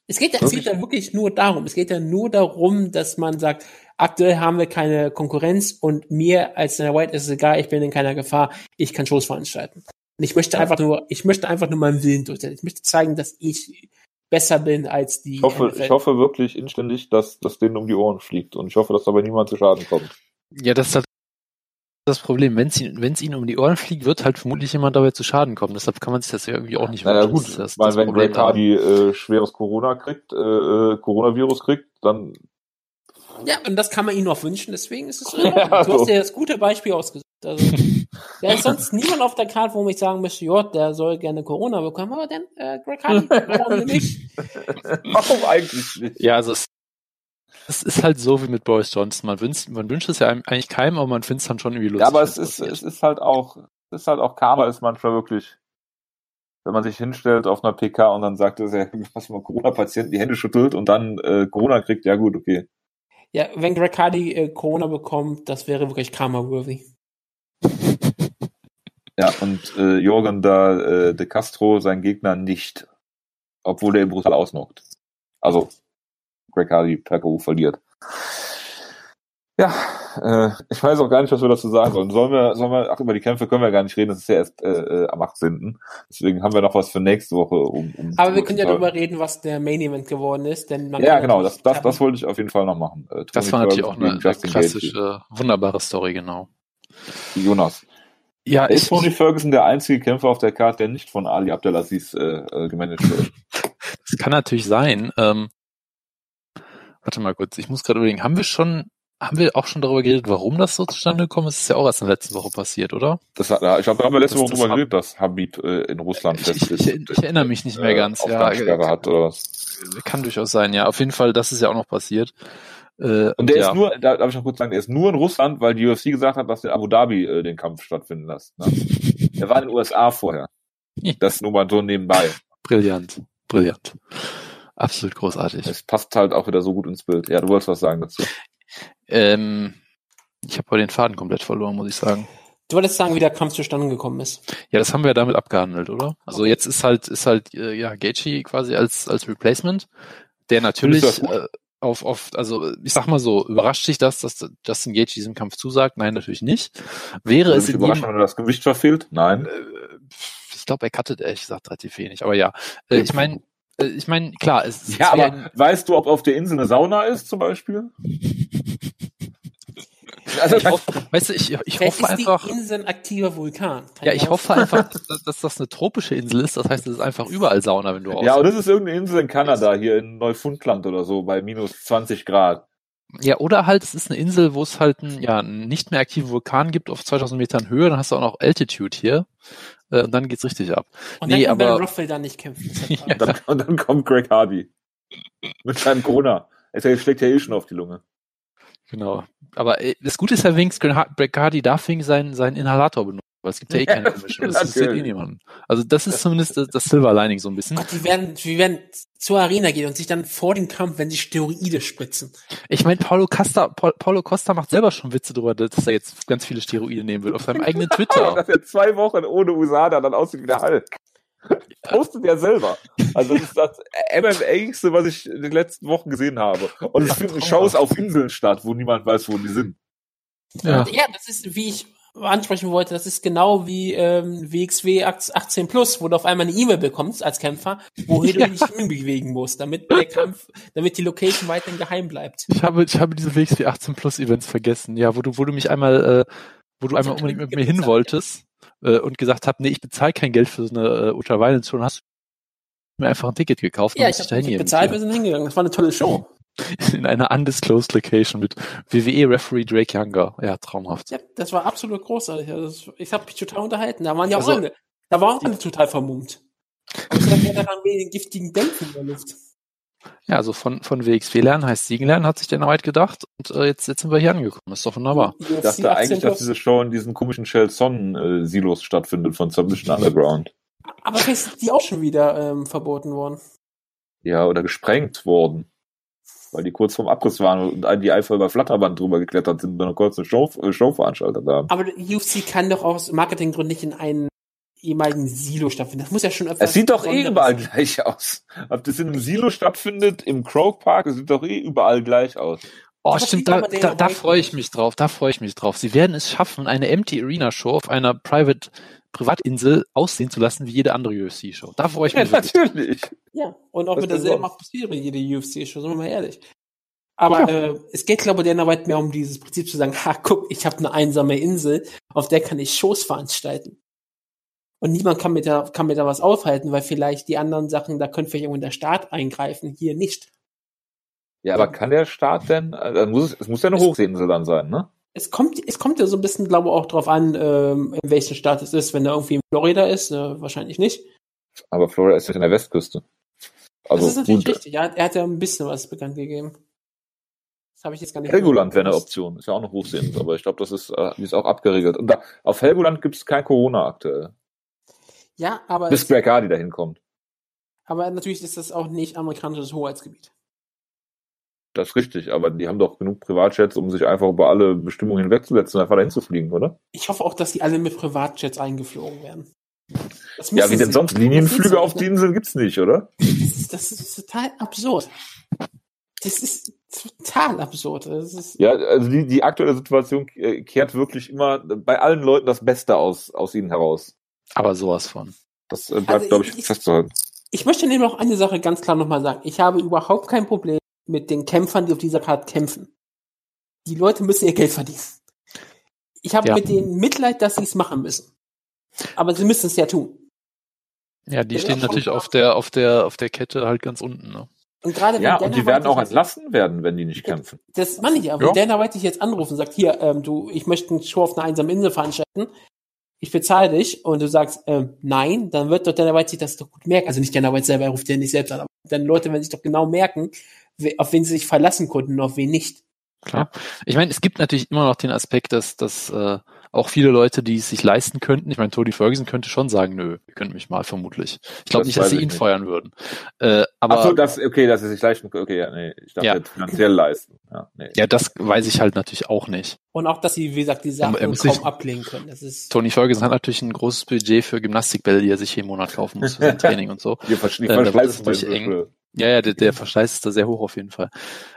Es geht, es geht ja wirklich nur darum. Es geht ja nur darum, dass man sagt, aktuell haben wir keine Konkurrenz und mir als der White ist es egal, ich bin in keiner Gefahr, ich kann Shows veranstalten. Und ich möchte einfach nur, ich möchte einfach nur meinen Willen durchsetzen. Ich möchte zeigen, dass ich besser bin als die. Ich hoffe, ich hoffe wirklich inständig, dass das denen um die Ohren fliegt und ich hoffe, dass dabei niemand zu Schaden kommt. Ja, das hat das Problem. Wenn es wenn's ihnen um die Ohren fliegt, wird halt vermutlich jemand dabei zu Schaden kommen. Deshalb kann man sich das ja irgendwie auch nicht naja, gut, das, weil das wenn Greg Hardy äh, schweres Corona kriegt, äh, äh, Coronavirus kriegt, dann ja, und das kann man ihnen auch wünschen, deswegen ist es so. Ja, du hast ja das gute Beispiel ausgesucht. Also, da ist sonst niemand auf der Karte, wo ich sagen müsste, ja, der soll gerne Corona bekommen, aber dann, äh, Greg Hardy, warum nicht? warum eigentlich nicht? Ja, also es es ist halt so wie mit Boris Johnson. Man wünscht, man wünscht es ja eigentlich keinem, aber man findet es dann schon irgendwie lustig. Ja, aber es ist, es ist halt auch, es ist halt auch Karma ist manchmal wirklich, wenn man sich hinstellt auf einer PK und dann sagt, dass er was mal Corona-Patienten die Hände schüttelt und dann äh, Corona kriegt, ja gut, okay. Ja, wenn Greg Hardy äh, Corona bekommt, das wäre wirklich Karma-worthy. Ja, und äh, Jorgen da äh, de Castro, sein Gegner, nicht. Obwohl er ihn brutal ausnockt. Also, Greg Hardy per K.O. verliert. Ja, äh, ich weiß auch gar nicht, was wir dazu sagen sollen. Sollen wir, sollen wir, ach, über die Kämpfe können wir gar nicht reden, das ist ja erst äh, äh am 18. Deswegen haben wir noch was für nächste Woche. Um, um Aber wir können ja darüber reden, was der Main Event geworden ist, denn man Ja, genau, das, das, das wollte ich auf jeden Fall noch machen. Äh, das war natürlich auch eine, eine klassische, wunderbare Story, genau. Jonas. Ja, ist Tony Ferguson der einzige Kämpfer auf der Karte, der nicht von Ali Abdelaziz äh, äh, gemanagt wird? das kann natürlich sein. Ähm, Warte mal kurz, ich muss gerade überlegen, haben wir schon, haben wir auch schon darüber geredet, warum das so zustande gekommen ist? Das ist ja auch erst in der letzten Woche passiert, oder? Das ich glaube, da haben wir letzte das, Woche drüber geredet, dass Habib äh, in Russland ich, fest ist. Ich, ich, ich, erinnere mich nicht mehr äh, ganz. Ja, hat oder was. Kann durchaus sein, ja. Auf jeden Fall, das ist ja auch noch passiert. Äh, und der ja. ist nur, da darf ich noch kurz sagen, der ist nur in Russland, weil die UFC gesagt hat, dass in Abu Dhabi äh, den Kampf stattfinden lässt. Ne? der war in den USA vorher. Das nur mal so nebenbei. Brillant, brillant. Absolut großartig. Es passt halt auch wieder so gut ins Bild. Ja, du wolltest was sagen dazu. Ähm, ich habe heute den Faden komplett verloren, muss ich sagen. Du wolltest sagen, wie der Kampf zustande gekommen ist. Ja, das haben wir ja damit abgehandelt, oder? Also jetzt ist halt ist halt äh, ja Gaethje quasi als als Replacement, der natürlich äh, auf auf also ich sag mal so überrascht sich das, dass Justin Gaethje diesem Kampf zusagt? Nein, natürlich nicht. Wäre es überraschend, wenn er das Gewicht verfehlt? Nein. Äh, ich glaube, er cuttet ehrlich gesagt relativ wenig, aber ja, äh, ich meine äh, ich meine, klar, es Ja, aber weißt du, ob auf der Insel eine Sauna ist, zum Beispiel? Also, ich hoffe, weißt du, ich, ich hoffe ist einfach. Die Insel ein aktiver Vulkan. Kann ja, ich hoffe einfach, dass, dass, das eine tropische Insel ist. Das heißt, es ist einfach überall Sauna, wenn du raus. Ja, und das ist irgendeine Insel in Kanada, hier in Neufundland oder so, bei minus 20 Grad. Ja, oder halt, es ist eine Insel, wo es halt ein, ja, nicht mehr aktiven Vulkan gibt auf 2000 Metern Höhe, dann hast du auch noch Altitude hier. Äh, und dann geht's richtig ab. Und nee, dann kann aber, Ruffel da nicht kämpfen. ja. und, dann, und, dann, kommt Greg Hardy. Mit seinem Corona. Er schlägt ja eh schon auf die Lunge. Genau. Aber äh, das Gute ist ja wenigstens, Greg Hardy darf wegen seinen, seinen Inhalator benutzen. Weil es gibt ja eh keine Commission. Das ist eh niemanden. Also das ist zumindest das, das Silver Lining so ein bisschen. Gott, die werden, die werden zur Arena gehen und sich dann vor dem Kampf, wenn sie Steroide spritzen. Ich meine, Paulo Costa, Paulo Costa macht selber schon Witze darüber, dass er jetzt ganz viele Steroide nehmen will auf seinem eigenen Twitter. dass er zwei Wochen ohne USADA dann aussieht wie der Hulk. Postet er selber. Also das ist das MMA-igste, was ich in den letzten Wochen gesehen habe. Und es finden Shows auf Inseln statt, wo niemand weiß, wo die sind. Ja. ja, das ist, wie ich ansprechen wollte, das ist genau wie ähm, WXW 18 Plus, wo du auf einmal eine E-Mail bekommst als Kämpfer, wohin ja. du dich hinbewegen musst, damit der Kampf, damit die Location weiterhin geheim bleibt. Ich habe, ich habe diese WXW 18 Plus Events vergessen, ja, wo du, wo du mich einmal, äh, wo du einmal unbedingt mit mir hin wolltest äh, und gesagt hast, nee, ich bezahle kein Geld für so eine äh, Ultra Violence Show, hast mir einfach ein Ticket gekauft. Ja, ich habe hab bezahlt, wir sind hingegangen. Das war eine tolle Show. In einer undisclosed Location mit WWE-Referee Drake Younger. Ja, traumhaft. Ja, das war absolut großartig. Also, ich habe mich total unterhalten. Da waren ja auch also, alle, da waren alle total vermummt. Aber ich dachte, daran wegen giftigen Dämpfen in der Luft. Ja, also von, von WXW lernen heißt Siegen lernen, hat sich der Arbeit gedacht. Und äh, jetzt, jetzt sind wir hier angekommen. Das ist doch wunderbar. Ich dachte eigentlich, dass diese Show in diesen komischen Shell Son-Silos äh, stattfindet von Submission Underground. Aber ist die auch schon wieder ähm, verboten worden? Ja, oder gesprengt worden weil die kurz vorm Abriss waren und die einfach über Flatterband drüber geklettert sind und dann kurz eine Show, äh, Show veranstaltet haben. Aber UFC kann doch aus Marketinggründen nicht in einen ehemaligen Silo stattfinden. Das muss ja schon etwas. Es sieht doch eh überall sein. gleich aus. Ob das in einem Silo stattfindet, im Crow Park, es sieht doch eh überall gleich aus. Oh, stimmt, da, da, da freue ich mich drauf, da freue ich mich drauf. Sie werden es schaffen, eine Empty Arena Show auf einer Private Privatinsel aussehen zu lassen wie jede andere UFC-Show. Da freue ich mich. Ja, natürlich. Ja, und auch das mit derselben Atmosphäre wie jede UFC-Show, sind wir mal ehrlich. Aber ja. äh, es geht, glaube ich, der Arbeit mehr um dieses Prinzip zu sagen, ha, guck, ich habe eine einsame Insel, auf der kann ich Shows veranstalten. Und niemand kann mir da, kann mir da was aufhalten, weil vielleicht die anderen Sachen, da könnte vielleicht irgendwo der Staat eingreifen, hier nicht. Ja, aber kann der Staat denn, also muss es, es muss ja eine Hochseeinsel dann sein, ne? es kommt, es kommt ja so ein bisschen, glaube ich, auch drauf an, ähm, in welchem Staat es ist. Wenn er irgendwie in Florida ist, äh, wahrscheinlich nicht. Aber Florida ist ja in der Westküste. Also, das ist natürlich gut. richtig. Ja, er hat ja ein bisschen was bekannt gegeben. Das habe ich jetzt gar nicht. Helgoland wäre eine Option. Ist ja auch noch Hochsehend, aber ich glaube, das ist, äh, ist auch abgeregelt. Und da, auf Helgoland gibt es kein Corona aktuell. Ja, aber. Bis Greg Hardy dahin kommt. Aber natürlich ist das auch nicht amerikanisches Hoheitsgebiet. Das ist richtig, aber die haben doch genug Privatjets, um sich einfach über alle Bestimmungen hinwegzusetzen und einfach dahin zu fliegen, oder? Ich hoffe auch, dass die alle mit Privatjets eingeflogen werden. Ja, wie denn sonst? Linienflüge auf die Insel gibt's nicht, oder? Das ist, das ist total absurd. Das ist total absurd. Ist ja, also die, die aktuelle Situation äh, kehrt wirklich immer bei allen Leuten das Beste aus, aus ihnen heraus. Aber sowas von. Das äh, bleibt, also glaube ich, ich, festzuhalten. Ich möchte nämlich noch eine Sache ganz klar nochmal sagen. Ich habe überhaupt kein Problem mit den Kämpfern, die auf dieser Karte kämpfen. Die Leute müssen ihr Geld verdienen. Ich habe ja. mit denen Mitleid, dass sie es machen müssen. Aber sie müssen es ja tun. Ja, die stehen natürlich auf der, auf der, auf der Kette halt ganz unten, ne? Und gerade ja, und die werden auch entlassen werden, wenn die nicht kämpfen. Das meine ich ja. Wenn ja. Dana White dich jetzt anruft und sagt, hier, ähm, du, ich möchte einen Show auf einer einsamen Insel veranstalten, ich bezahle dich und du sagst, ähm, nein, dann wird doch Dana White sich das doch gut merken. Also nicht Dana White selber, er ruft ja nicht selbst an, aber dann Leute werden sich doch genau merken, auf wen sie sich verlassen konnten und auf wen nicht. Klar. Ich meine, es gibt natürlich immer noch den Aspekt, dass, dass äh, auch viele Leute, die es sich leisten könnten, ich meine, Tony Ferguson könnte schon sagen, nö, ihr könnt mich mal vermutlich. Ich glaube nicht, dass sie ihn nicht. feuern würden. Äh, aber, Ach so, das, okay, dass sie sich leisten okay, ja, nee, ich dachte ja. finanziell leisten. Ja, nee. ja, das weiß ich halt natürlich auch nicht. Und auch, dass sie, wie gesagt, die Sachen kaum sich, ablehnen können. Das ist Tony Ferguson hat natürlich ein großes Budget für Gymnastikbälle, die er sich jeden Monat kaufen muss für sein Training und so. Die äh, da ist natürlich eng. Ja, ja, der, der Verschleiß ist da sehr hoch auf jeden Fall.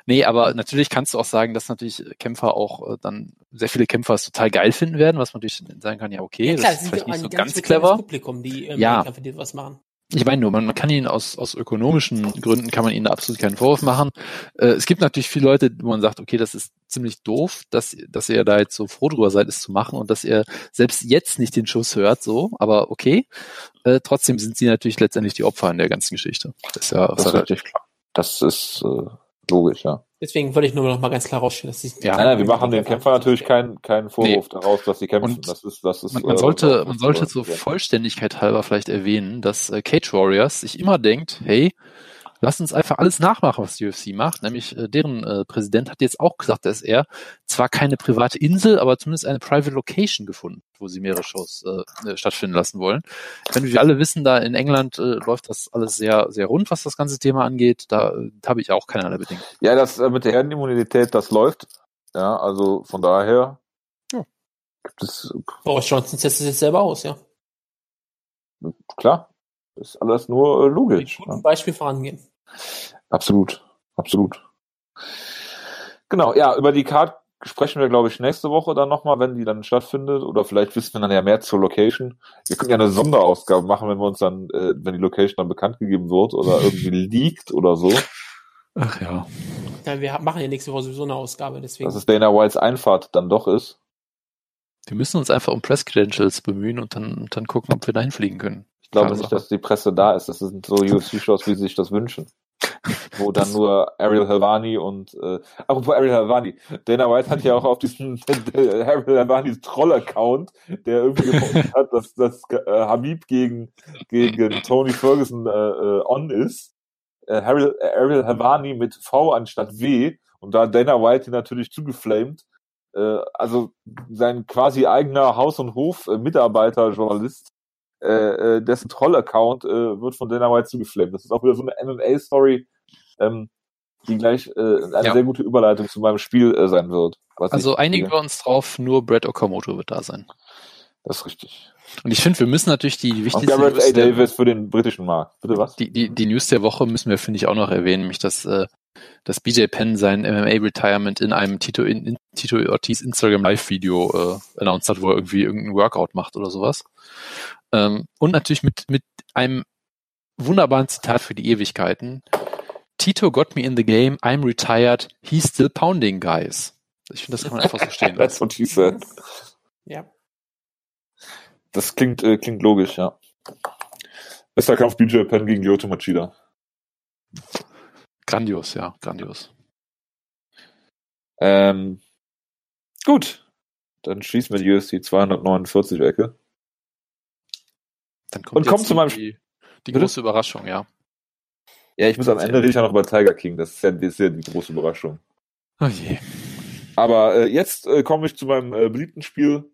Nee, aber natürlich kannst du auch sagen, dass natürlich Kämpfer auch äh, dann, sehr viele Kämpfer es total geil finden werden, was man natürlich sagen kann, ja, okay, ja, klar, das ist vielleicht nicht so ganz, ganz clever. Publikum, die ähm, ja. was machen. Ich meine nur, man, man kann ihn aus, aus ökonomischen Gründen kann man ihnen absolut keinen Vorwurf machen. Äh, es gibt natürlich viele Leute, wo man sagt, okay, das ist ziemlich doof, dass, dass ihr da jetzt so froh drüber seid, es zu machen und dass ihr selbst jetzt nicht den Schuss hört, so, aber okay. Äh, trotzdem sind sie natürlich letztendlich die Opfer in der ganzen Geschichte. Das ist ja, das ist relativ klar. Das ist äh, logisch, ja. Deswegen wollte ich nur noch mal ganz klar rausstellen, dass sie ja, nein, nein, wir machen den Kämpfer natürlich keinen keinen Vorwurf nee. daraus, dass sie kämpfen. Und das ist, das ist. Man, man äh, sollte, man sollte zur Vollständigkeit halber vielleicht erwähnen, dass äh, Cage Warriors sich immer denkt, hey, lass uns einfach alles nachmachen, was die UFC macht. Nämlich äh, deren äh, Präsident hat jetzt auch gesagt, dass er zwar keine private Insel, aber zumindest eine Private Location gefunden, wo sie mehrere Shows äh, äh stattfinden lassen wollen. Wenn wir alle wissen, da in England äh, läuft das alles sehr, sehr rund, was das ganze Thema angeht. Da, da habe ich auch keinerlei Bedenken. Ja, das äh, mit der Herdenimmunität, das läuft. Ja, also von daher ja. gibt es. Boris Johnson setzt es jetzt selber aus, ja. Klar, ist alles nur äh, logisch. Mit gutem ne? Beispiel vorangehen. Absolut, absolut. Genau, ja, über die Card sprechen wir, glaube ich, nächste Woche dann nochmal, wenn die dann stattfindet. Oder vielleicht wissen wir dann ja mehr zur Location. Wir können ja eine Sonderausgabe machen, wenn wir uns dann, äh, wenn die Location dann bekannt gegeben wird oder irgendwie liegt oder so. Ach ja. ja. Wir machen ja nächste Woche sowieso eine Ausgabe, deswegen. Dass es Dana Whites Einfahrt dann doch ist. Wir müssen uns einfach um Press Credentials bemühen und dann, und dann gucken, ob wir dahin fliegen können. Ich glaube Klar nicht, dass die Presse da ist. Das sind so UFC-Shows, wie sie sich das wünschen. Wo dann nur Ariel Helvani und äh, apropos Ariel Helvani, Dana White hat ja auch auf diesen Ariel Helvanis Troll-Account, der irgendwie gefunden hat, dass, dass äh, Habib gegen, gegen Tony Ferguson äh, äh, on ist. Äh, Ariel, Ariel Helvani mit V anstatt W und da Dana White ihn natürlich zugeflamed. Äh, also sein quasi eigener Haus- und Hof-Mitarbeiter, Journalist, äh, äh, dessen Troll-Account äh, wird von Dana White zugeflammt. Das ist auch wieder so eine MMA-Story, ähm, die gleich äh, eine ja. sehr gute Überleitung zu meinem Spiel äh, sein wird. Also einigen wir uns drauf, nur Brad Okamoto wird da sein. Das ist richtig. Und ich finde, wir müssen natürlich die wichtigste Garrett News A. Davis für den britischen Markt. Bitte was? Die, die, die News der Woche müssen wir, finde ich, auch noch erwähnen, nämlich dass, äh, dass BJ Penn sein MMA-Retirement in einem Tito, in, in Tito Ortiz Instagram Live-Video äh, announced hat, wo er irgendwie irgendein Workout macht oder sowas. Ähm, und natürlich mit, mit einem wunderbaren Zitat für die Ewigkeiten. Tito got me in the game, I'm retired, he's still pounding guys. Ich finde, das kann man einfach so stehen That's what he said. Ja. Das klingt, äh, klingt logisch, ja. Bester Kampf BJ Penn gegen Lyoto Machida. Grandios, ja, grandios. Ähm, gut. Dann schließen wir die UFC 249 Ecke. Dann kommt Und kommt zu meinem die, die große Überraschung, ja. Ja, ich muss am Ende rede ich ja noch über Tiger King. Das ist ja, das ist ja die große Überraschung. Oh je. Aber äh, jetzt äh, komme ich zu meinem äh, beliebten Spiel.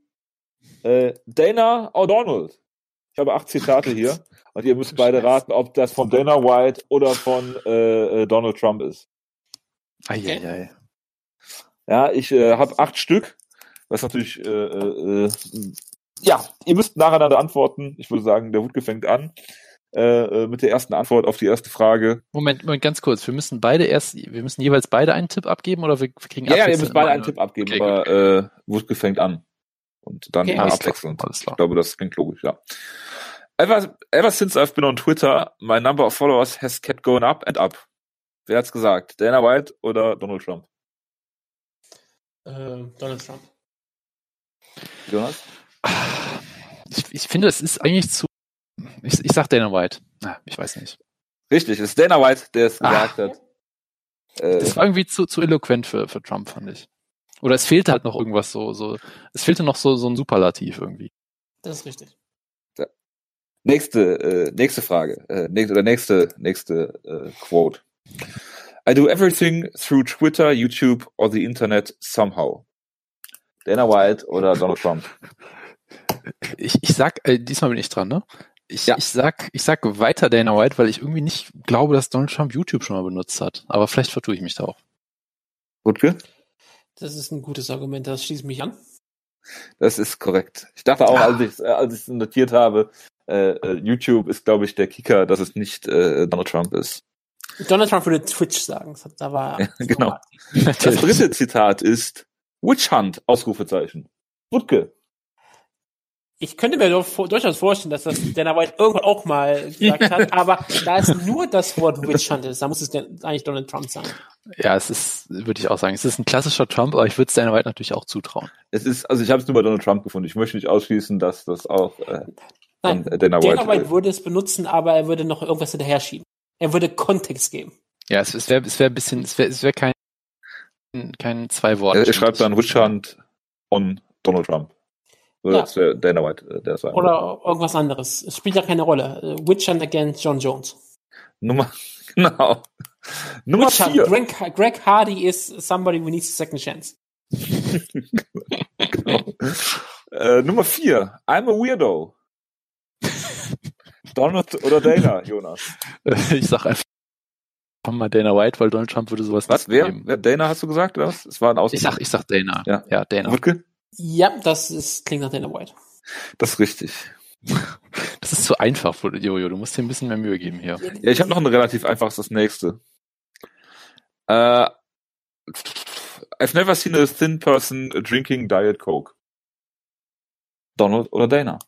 Äh, Dana O'Donnell. Ich habe acht Zitate hier und ihr müsst beide raten, ob das von Dana White oder von äh, äh Donald Trump ist. Eieiei. Ja, ich äh, habe acht Stück, was natürlich äh, äh, ja, ihr müsst nacheinander antworten. Ich würde sagen, der Wutke fängt an. Äh, äh, mit der ersten Antwort auf die erste Frage. Moment, Moment, ganz kurz. Wir müssen beide erst, wir müssen jeweils beide einen Tipp abgeben oder wir kriegen Ja, ja, ihr müsst beide einen Tipp abgeben, okay, aber äh, Wutke fängt an. Und dann okay, abwechselnd. Ich glaube, das klingt logisch, ja. Ever, ever since I've been on Twitter, my number of followers has kept going up and up. Wer hat's gesagt? Dana White oder Donald Trump? Äh, Donald Trump. Jonas? Ich, ich finde, es ist eigentlich zu. Ich, ich sag Dana White. Na, ich weiß nicht. Richtig, es ist Dana White, der es gesagt hat. Äh, das war irgendwie zu, zu eloquent für, für Trump, fand ich. Oder es fehlte halt noch irgendwas so, so. Es fehlte noch so, so ein Superlativ irgendwie. Das ist richtig. Ja. Nächste, äh, nächste Frage. Äh, nächste, oder nächste, nächste äh, Quote. I do everything through Twitter, YouTube or the Internet somehow. Dana White oder Donald Trump? Ich, ich sag, äh, diesmal bin ich dran, ne? Ich, ja. ich sag, ich sag weiter Dana White, weil ich irgendwie nicht glaube, dass Donald Trump YouTube schon mal benutzt hat. Aber vielleicht vertue ich mich da auch. Wutke? Das ist ein gutes Argument, das schließt mich an. Das ist korrekt. Ich dachte auch, als ich äh, als ich es notiert habe, äh, äh, YouTube ist, glaube ich, der Kicker, dass es nicht äh, Donald Trump ist. Donald Trump würde Twitch sagen. Da war ja, genau. Das dritte Zitat ist Witch Hunt, Ausrufezeichen. Wutke. Ich könnte mir durchaus vorstellen, dass das Dana White irgendwann auch mal gesagt hat, aber da es nur das Wort Witch Hunt ist, da muss es eigentlich Donald Trump sein. Ja, es ist, würde ich auch sagen, es ist ein klassischer Trump, aber ich würde es Dana White natürlich auch zutrauen. Es ist, also ich habe es nur bei Donald Trump gefunden. Ich möchte nicht ausschließen, dass das auch äh, Nein, Dana White, Dana White würde es benutzen, aber er würde noch irgendwas hinterher schieben. Er würde Kontext geben. Ja, es, es wäre es wäre ein bisschen, es wäre es wäre kein kein zwei Worte. Er, er schreibt dann Witch Hunt on Donald Trump. Oder ja. wäre Dana White, äh, der sein. Oder irgendwas anderes. Es spielt ja keine Rolle. Äh, Witch Hunt against John Jones. Nummer, genau. Nummer Witch vier. Greg, Greg, Hardy is somebody who needs a second chance. genau. äh, Nummer vier. I'm a weirdo. Donald oder Dana, Jonas? Ich sag einfach mal Dana White, weil Donald Trump würde sowas was, nicht wer? Wer? Dana hast du gesagt, oder was? Es war ein Aus Ich sag, ich sag Dana. Ja, ja Dana. Wutke? Ja, das ist, klingt nach Dana White. Das ist richtig. Das ist zu einfach, Jojo. Du musst dir ein bisschen mehr Mühe geben hier. Ja, ich habe noch ein relativ einfaches, das nächste. Uh, I've never seen a thin person drinking Diet Coke. Donald oder Dana?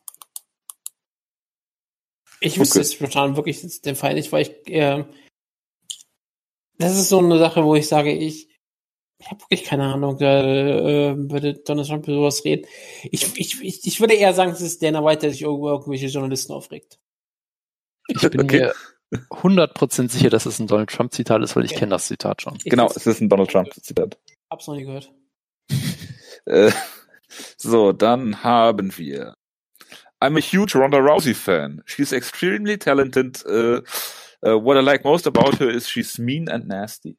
Ich wüsste okay. es spontan wirklich den Fall nicht, weil ich, äh, das ist so eine Sache, wo ich sage, ich, ich habe wirklich keine Ahnung, da äh, würde Donald Trump über sowas reden. Ich, ich, ich, ich würde eher sagen, es ist Dana White, der sich über irgendwelche Journalisten aufregt. Ich bin okay. mir 100% sicher, dass es ein Donald Trump-Zitat ist, weil ich okay. kenne das Zitat schon. Ich genau, es ist ein Donald Trump-Zitat. Hab's noch nie gehört. Äh, so, dann haben wir I'm a huge Ronda Rousey fan. She's extremely talented. Uh, uh, what I like most about her is she's mean and nasty.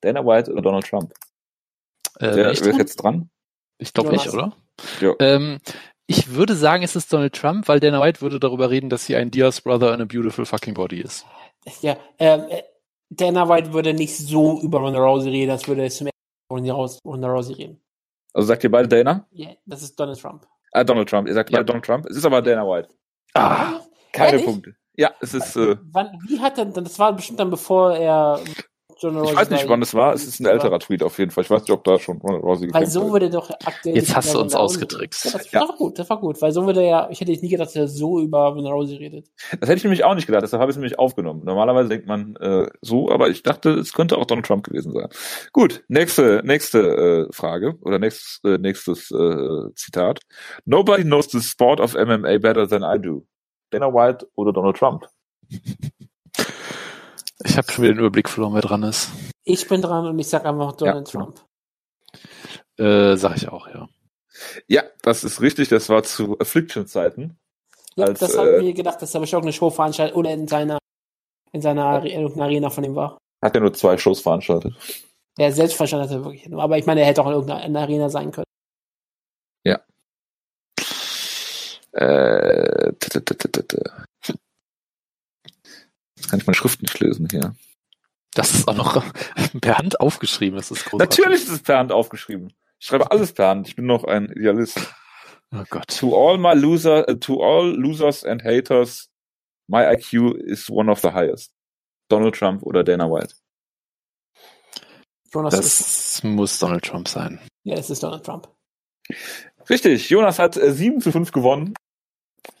Dana White oder Donald Trump? Äh, wer, ist jetzt dran? Ich glaube nicht, oder? Ja. Ähm, ich würde sagen, es ist Donald Trump, weil Dana White würde darüber reden, dass sie ein Diaz Brother and a beautiful fucking body ist. Ja, ähm, äh, Dana White würde nicht so über Ronda Rousey reden, als würde er zum ersten Ronda Rousey reden. Also sagt ihr beide Dana? Ja, das ist Donald Trump. Ah, Donald Trump. Ihr sagt ja. Donald Trump. Es ist aber Dana White. Ah, keine Ehrlich? Punkte. Ja, es ist. Äh, Wann, wie hat er, das war bestimmt dann, bevor er John Ich weiß nicht, wann es war. Es ist ein älterer Tweet auf jeden Fall. Ich weiß nicht, ob da schon Ronald Rousey Weil so würde doch aktuell. Jetzt hast du uns ausgetrickst. Ja, das, ja. war gut, das war gut. Weil so würde er, ich hätte nie gedacht, dass er so über Ronald Rousey redet. Das hätte ich nämlich auch nicht gedacht. Deshalb habe ich es nämlich aufgenommen. Normalerweise denkt man äh, so, aber ich dachte, es könnte auch Donald Trump gewesen sein. Gut, nächste, nächste äh, Frage oder nächstes, äh, nächstes äh, Zitat. Nobody knows the sport of MMA better than I do. Dana White oder Donald Trump? Ich habe schon wieder den Überblick verloren, wer dran ist. Ich bin dran und ich sag einfach Donald ja. Trump. Äh, sag ich auch, ja. Ja, das ist richtig. Das war zu Affliction-Zeiten. Ja, als, das habe ich äh, mir gedacht, dass er wahrscheinlich auch eine Show veranstaltet oder in seiner, in seiner Arena von ihm war. Hat er nur zwei Shows veranstaltet. Ja, selbstverständlich hat er wirklich. Aber ich meine, er hätte auch in irgendeiner Arena sein können. Ja. Äh, Jetzt kann ich meine Schrift nicht lesen hier. Das ist auch noch per Hand aufgeschrieben. Das ist großartig. Natürlich ist es per Hand aufgeschrieben. Ich schreibe alles per Hand. Ich bin noch ein Idealist. Oh Gott. To all my loser, uh, to all losers and haters, my IQ is one of the highest. Donald Trump oder Dana White? Jonas das muss Donald Trump sein. Ja, es ist Donald Trump. Richtig. Jonas hat äh, 7 zu 5 gewonnen.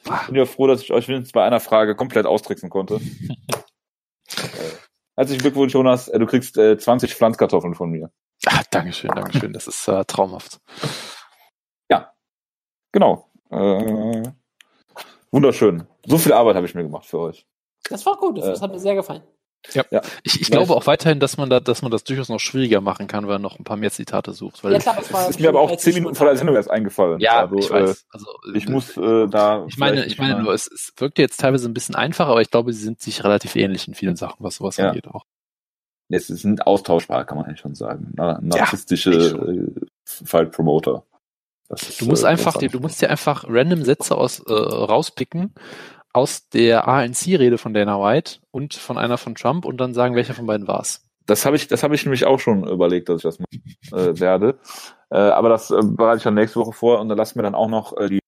Ich bin ja froh, dass ich euch wenigstens bei einer Frage komplett austricksen konnte. Herzlichen Glückwunsch, Jonas. Äh, du kriegst äh, 20 Pflanzkartoffeln von mir. Ah, Dankeschön, Dankeschön. Das ist äh, traumhaft. Ja, genau. Äh, wunderschön. So viel Arbeit habe ich mir gemacht für euch. Das war gut. Das äh, hat mir sehr gefallen. Ja. ja. Ich, ich glaube auch weiterhin, dass man da, dass man das durchaus noch schwieriger machen kann, wenn man noch ein paar mehr Zitate sucht. Weil ja, klar, das, ist mir aber auch zehn Minuten vor der Sendung erst eingefallen. Ja, also, ich weiß. Äh, also, ich äh, muss äh, da. Ich meine, ich meine nur, es, es wirkt jetzt teilweise ein bisschen einfacher, aber ich glaube, sie sind sich relativ ähnlich in vielen Sachen, was sowas ja. angeht auch. Es sind austauschbar, kann man eigentlich schon sagen. Narzisstische ja, äh, Fight-Promoter. Du musst äh, einfach, du musst dir einfach random Sätze aus äh, rauspicken aus der ANC-Rede von Dana White und von einer von Trump und dann sagen, welcher von beiden war's. Das habe ich, das habe ich nämlich auch schon überlegt, dass ich das machen äh, werde. Äh, aber das äh, bereite ich dann nächste Woche vor und dann lass mir dann auch noch äh, die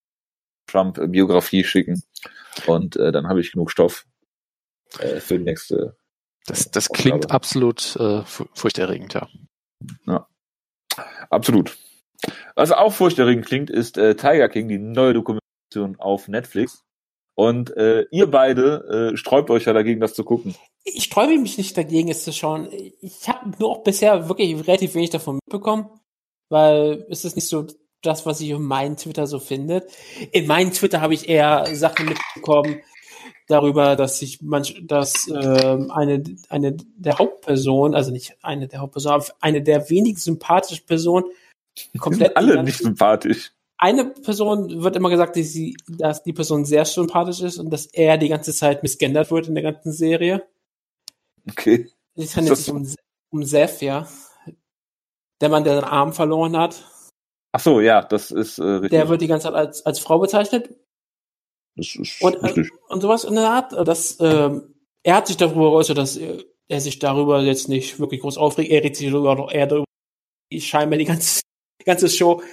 Trump-Biografie schicken. Und äh, dann habe ich genug Stoff äh, für die nächste. Das, das klingt absolut äh, furchterregend, ja. Ja. Absolut. Was auch furchterregend klingt, ist Tiger King, die neue Dokumentation auf Netflix. Und äh, ihr beide äh, sträubt euch ja dagegen, das zu gucken. Ich sträube mich nicht dagegen, es zu schauen. Ich habe nur auch bisher wirklich relativ wenig davon mitbekommen, weil es ist nicht so das, was ich auf meinem Twitter so findet. In meinem Twitter habe ich eher Sachen mitbekommen darüber, dass sich manch, dass äh, eine eine der Hauptpersonen, also nicht eine der Hauptpersonen, aber eine der wenig sympathischen Personen komplett alle nicht sympathisch eine Person wird immer gesagt, dass, sie, dass die Person sehr sympathisch ist und dass er die ganze Zeit missgendert wird in der ganzen Serie. Okay. Es handelt sich um, um Seth, ja. Der Mann, der seinen Arm verloren hat. Ach so, ja, das ist äh, richtig. Der wird die ganze Zeit als, als Frau bezeichnet. Das ist und, äh, richtig. und sowas in der Art. Das, ähm, er hat sich darüber geäußert, dass er, er sich darüber jetzt nicht wirklich groß aufregt. Er redet sich darüber, er darüber, scheinbar die ganze, die ganze Show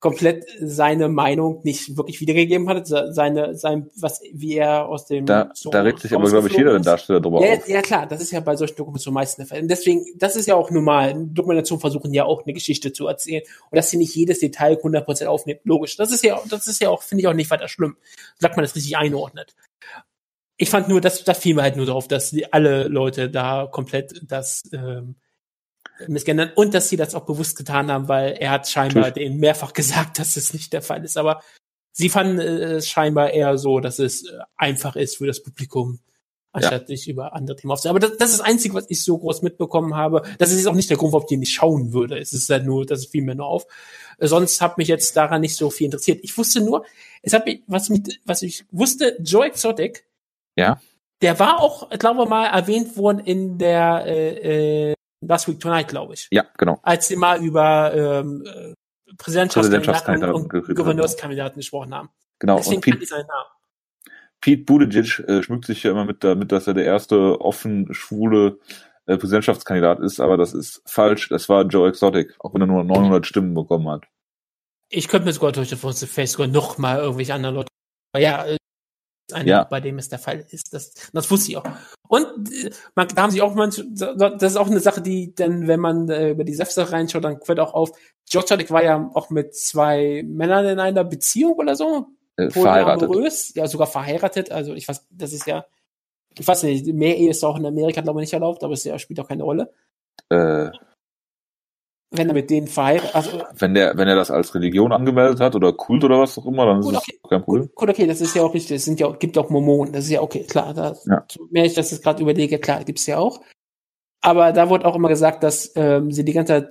komplett seine Meinung nicht wirklich wiedergegeben hat, seine, sein, was, wie er aus dem. Da, so da regt sich aber, glaube ich, jeder Darsteller drüber ja, auf. Ja, klar, das ist ja bei solchen Dokumentationen meistens der Fall. Und deswegen, das ist ja auch normal. Dokumentationen versuchen ja auch eine Geschichte zu erzählen. Und dass sie nicht jedes Detail 100% aufnehmen. Logisch. Das ist ja, das ist ja auch, finde ich auch nicht weiter schlimm. Sagt man das richtig einordnet. Ich fand nur, das, das fiel mir halt nur darauf, dass die, alle Leute da komplett das, ähm, missgendern und dass sie das auch bewusst getan haben, weil er hat scheinbar denen mehrfach gesagt, dass es nicht der Fall ist. Aber sie fanden es scheinbar eher so, dass es äh, einfach ist für das Publikum, anstatt ja. sich über andere Themen aufzunehmen. Aber das, das ist das Einzige, was ich so groß mitbekommen habe. Das ist auch nicht der Grund, warum ich den nicht schauen würde. Es ist halt nur, das fiel mir nur auf. Sonst hat mich jetzt daran nicht so viel interessiert. Ich wusste nur, es hat mich, was mich, was ich wusste, Joe Exotic. Ja. Der war auch, glaube ich mal, erwähnt worden in der äh, äh, Last Week Tonight, glaube ich. Ja, genau. Als sie mal über ähm, äh, Präsidentschaftskandidaten und Gouverneurskandidaten gesprochen haben. Genau. Deswegen und Pete, seinen Namen. Pete Buttigieg äh, schmückt sich ja immer mit damit, dass er der erste offen schwule äh, Präsidentschaftskandidat ist, aber das ist falsch. Das war Joe Exotic, auch wenn er nur 900 Stimmen bekommen hat. Ich könnte mir sogar durch den Face sogar noch mal irgendwelche anderen Leute. Aber ja, äh, eine, ja. bei dem es der Fall ist. Das, das wusste ich auch. Und äh, man, da haben sie auch manche, das ist auch eine Sache, die dann, wenn man äh, über die Säfte reinschaut, dann fällt auch auf, George Haddock war ja auch mit zwei Männern in einer Beziehung oder so. Äh, verheiratet. Amorös, ja, sogar verheiratet. Also ich weiß, das ist ja, ich weiß nicht, mehr Ehe ist auch in Amerika, glaube ich, nicht erlaubt, aber es ja, spielt auch keine Rolle. Äh, wenn er mit denen verheiratet, also, wenn der, wenn er das als Religion angemeldet hat oder Kult oder was auch immer, dann gut, ist okay. das kein Problem. Gut, okay, das ist ja auch richtig. Es sind ja, gibt auch Mormonen, das ist ja okay, klar. Da, ja. Mehr ich das jetzt gerade überlege, klar, gibt's ja auch. Aber da wurde auch immer gesagt, dass ähm, sie die ganze Zeit,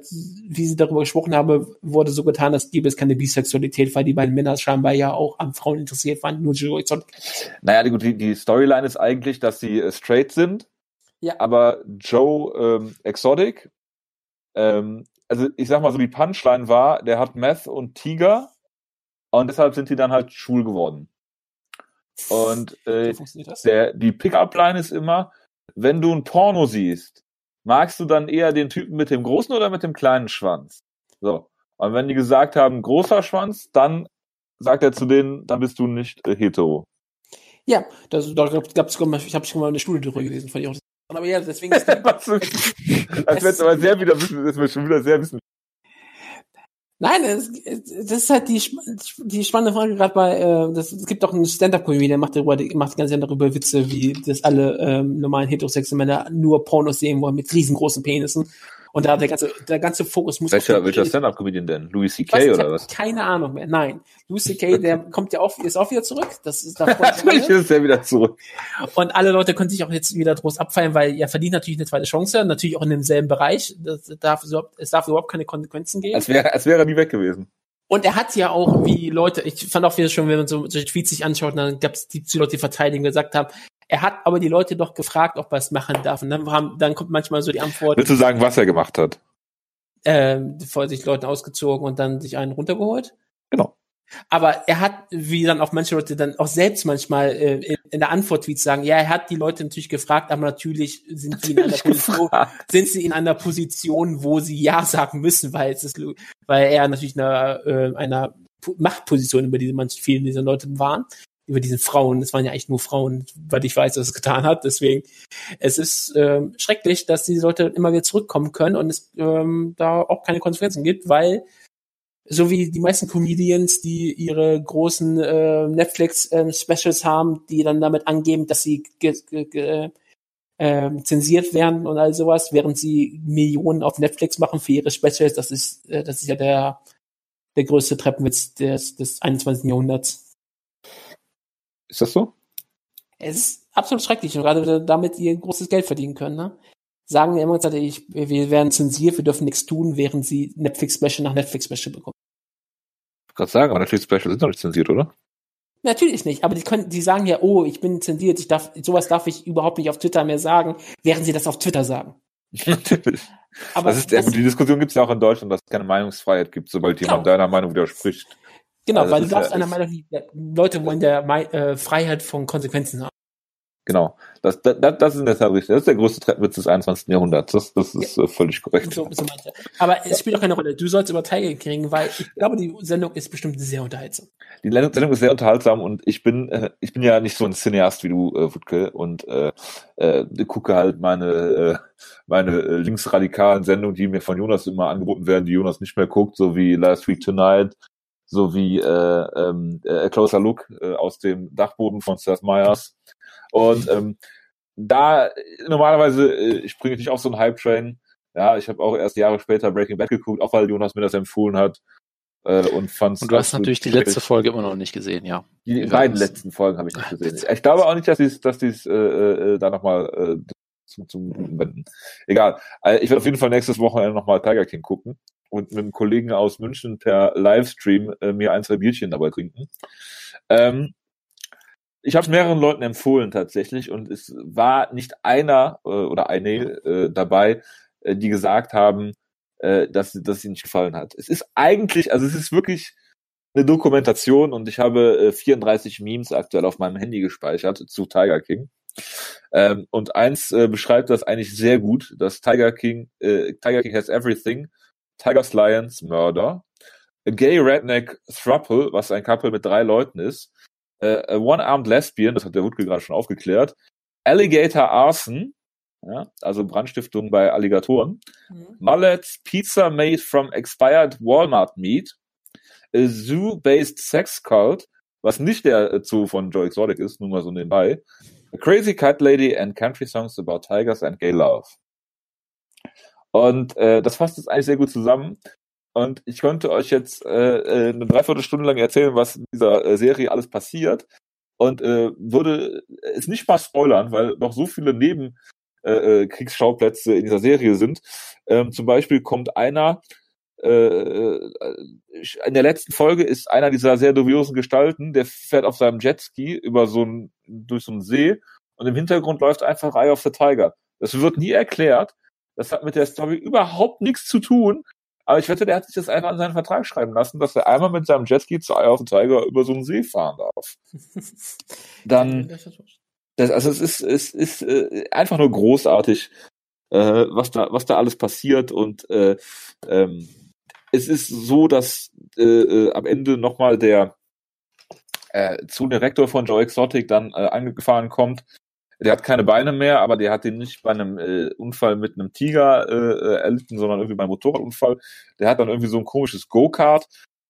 wie sie darüber gesprochen haben, wurde so getan, dass gibt es keine Bisexualität, weil die beiden Männer scheinbar ja auch an Frauen interessiert waren, nur Joe Exotic. Naja, die, die Storyline ist eigentlich, dass sie äh, straight sind, ja. aber Joe ähm, Exotic ähm, also ich sag mal so, die Punchline war, der hat Meth und Tiger und deshalb sind die dann halt schwul geworden. Und äh, der, die Pickup-Line ist immer, wenn du ein Porno siehst, magst du dann eher den Typen mit dem großen oder mit dem kleinen Schwanz? So. Und wenn die gesagt haben, großer Schwanz, dann sagt er zu denen, dann bist du nicht äh, hetero. Ja, das, da gab es, ich habe schon mal eine Studie darüber gelesen, fand ich auch aber ja, deswegen ist das wird aber sehr wieder wissen, das wird schon wieder sehr wissen. Nein, es, das ist halt die, die spannende Frage gerade bei, äh, das, es gibt auch einen Stand-Up-Comedy, der macht darüber, macht ganz gerne darüber Witze, wie das alle ähm, normalen heterosexuellen Männer nur Pornos sehen wollen mit riesengroßen Penissen. Und da der ganze, der ganze Fokus muss. Welcher, welcher Stand-Up-Comedian denn? Louis C.K. oder was? Keine Ahnung mehr. Nein. Louis C.K., der kommt ja auch, ist auch wieder zurück. Das ist, Natürlich ist er wieder zurück. Und alle Leute können sich auch jetzt wieder groß abfeiern, weil er verdient natürlich eine zweite Chance, natürlich auch in demselben Bereich. Das darf, es darf überhaupt keine Konsequenzen geben. Als wäre, als wäre er nie weg gewesen. Und er hat ja auch, wie Leute, ich fand auch wieder schon, wenn man so solche Tweets sich anschaut, dann gab es die Leute, die verteidigen, gesagt haben, er hat aber die Leute doch gefragt, ob er es machen darf. Und dann, haben, dann kommt manchmal so die Antwort. Willst du sagen, was er gemacht hat? äh, vor sich Leuten ausgezogen und dann sich einen runtergeholt. Genau. Aber er hat, wie dann auch manche Leute dann auch selbst manchmal äh, in, in der Antwort-Tweets sagen, ja, er hat die Leute natürlich gefragt, aber natürlich sind sie in einer Position, sind sie in einer Position, wo sie ja sagen müssen, weil es ist, weil er natürlich einer, äh, einer Machtposition über diese manche vielen dieser Leute waren über diesen Frauen. Es waren ja eigentlich nur Frauen, weil ich weiß, was es getan hat. Deswegen, es ist ähm, schrecklich, dass diese Leute immer wieder zurückkommen können und es ähm, da auch keine Konsequenzen gibt, weil so wie die meisten Comedians, die ihre großen äh, Netflix-Specials äh, haben, die dann damit angeben, dass sie äh, zensiert werden und all sowas, während sie Millionen auf Netflix machen für ihre Specials. Das ist, äh, das ist ja der, der größte Treppenwitz des, des 21. Jahrhunderts. Ist das so? Es ist absolut schrecklich und gerade damit ihr großes Geld verdienen können. Ne? Sagen wir immer, ich, wir werden zensiert, wir dürfen nichts tun, während sie Netflix-Special nach Netflix-Special bekommen. Ich gerade sagen, aber Netflix-Special sind doch nicht zensiert, oder? Natürlich nicht, aber die können, die sagen ja, oh, ich bin zensiert, ich darf, sowas darf ich überhaupt nicht auf Twitter mehr sagen, während sie das auf Twitter sagen. Natürlich. Aber das ist, das, die Diskussion gibt es ja auch in Deutschland, dass es keine Meinungsfreiheit gibt, sobald genau. jemand deiner Meinung widerspricht. Genau, also weil du darfst ja, einer Meinung, Leute wollen der äh, Freiheit von Konsequenzen haben. Genau. Das, das, das ist in der Tat richtig. Das ist der größte Treppenwitz des 21. Jahrhunderts. Das, das ist ja. äh, völlig korrekt. So, so Aber es spielt auch keine Rolle. Du sollst über Tiger kriegen, weil ich glaube, die Sendung ist bestimmt sehr unterhaltsam. Die Sendung ist sehr unterhaltsam und ich bin, äh, ich bin ja nicht so ein Cineast wie du, äh, Wutke, und äh, äh, gucke halt meine, äh, meine äh, linksradikalen Sendungen, die mir von Jonas immer angeboten werden, die Jonas nicht mehr guckt, so wie Last Week Tonight sowie äh, ähm, äh, Closer Look äh, aus dem Dachboden von Seth Meyers. Und ähm, da normalerweise, äh, ich bringe nicht auf so einen Hype-Train. Ja, ich habe auch erst Jahre später Breaking Bad geguckt, auch weil Jonas mir das empfohlen hat. Äh, und fand's und du hast natürlich die letzte Folge immer noch nicht gesehen, ja. Die beiden letzten Folgen habe ich nicht gesehen. Ich glaube auch nicht, dass die dass die's, äh, äh, da nochmal äh, zum, zum wenden. Egal. Äh, ich werde auf jeden Fall nächstes Wochenende nochmal Tiger King gucken und mit einem Kollegen aus München per Livestream äh, mir ein, zwei Bierchen dabei trinken. Ähm, ich habe es mehreren Leuten empfohlen tatsächlich und es war nicht einer äh, oder eine äh, dabei, äh, die gesagt haben, äh, dass, dass ihnen nicht gefallen hat. Es ist eigentlich, also es ist wirklich eine Dokumentation und ich habe äh, 34 Memes aktuell auf meinem Handy gespeichert zu Tiger King. Ähm, und eins äh, beschreibt das eigentlich sehr gut, dass Tiger King, äh, Tiger King has everything, Tigers Lions Murder, a gay redneck thruple, was ein Couple mit drei Leuten ist, uh, a one-armed lesbian, das hat der Wutke gerade schon aufgeklärt, Alligator Arson, ja, also Brandstiftung bei Alligatoren, mhm. Mullets Pizza made from expired Walmart meat, a zoo-based sex cult, was nicht der äh, Zoo von Joe Exotic ist, nur mal so nebenbei, a crazy cat lady and country songs about tigers and gay love. Und äh, das fasst es eigentlich sehr gut zusammen. Und ich konnte euch jetzt äh, äh, eine Dreiviertelstunde lang erzählen, was in dieser äh, Serie alles passiert. Und äh, würde es nicht mal spoilern, weil noch so viele Neben äh, äh in dieser Serie sind. Ähm, zum Beispiel kommt einer, äh, äh, in der letzten Folge ist einer dieser sehr dubiosen Gestalten, der fährt auf seinem Jetski über so ein, durch so einen See und im Hintergrund läuft einfach Eye of the Tiger. Das wird nie erklärt. Das hat mit der Story überhaupt nichts zu tun. Aber ich wette, der hat sich das einfach an seinen Vertrag schreiben lassen, dass er einmal mit seinem Jetski zu Eye of the Tiger über so einen See fahren darf. Dann, das, also es ist, es ist äh, einfach nur großartig, äh, was da, was da alles passiert und äh, ähm, es ist so, dass äh, äh, am Ende nochmal der äh, Direktor von Joe Exotic dann äh, angefahren kommt der hat keine Beine mehr, aber der hat den nicht bei einem äh, Unfall mit einem Tiger äh, äh, erlitten, sondern irgendwie beim Motorradunfall. Der hat dann irgendwie so ein komisches Go-Kart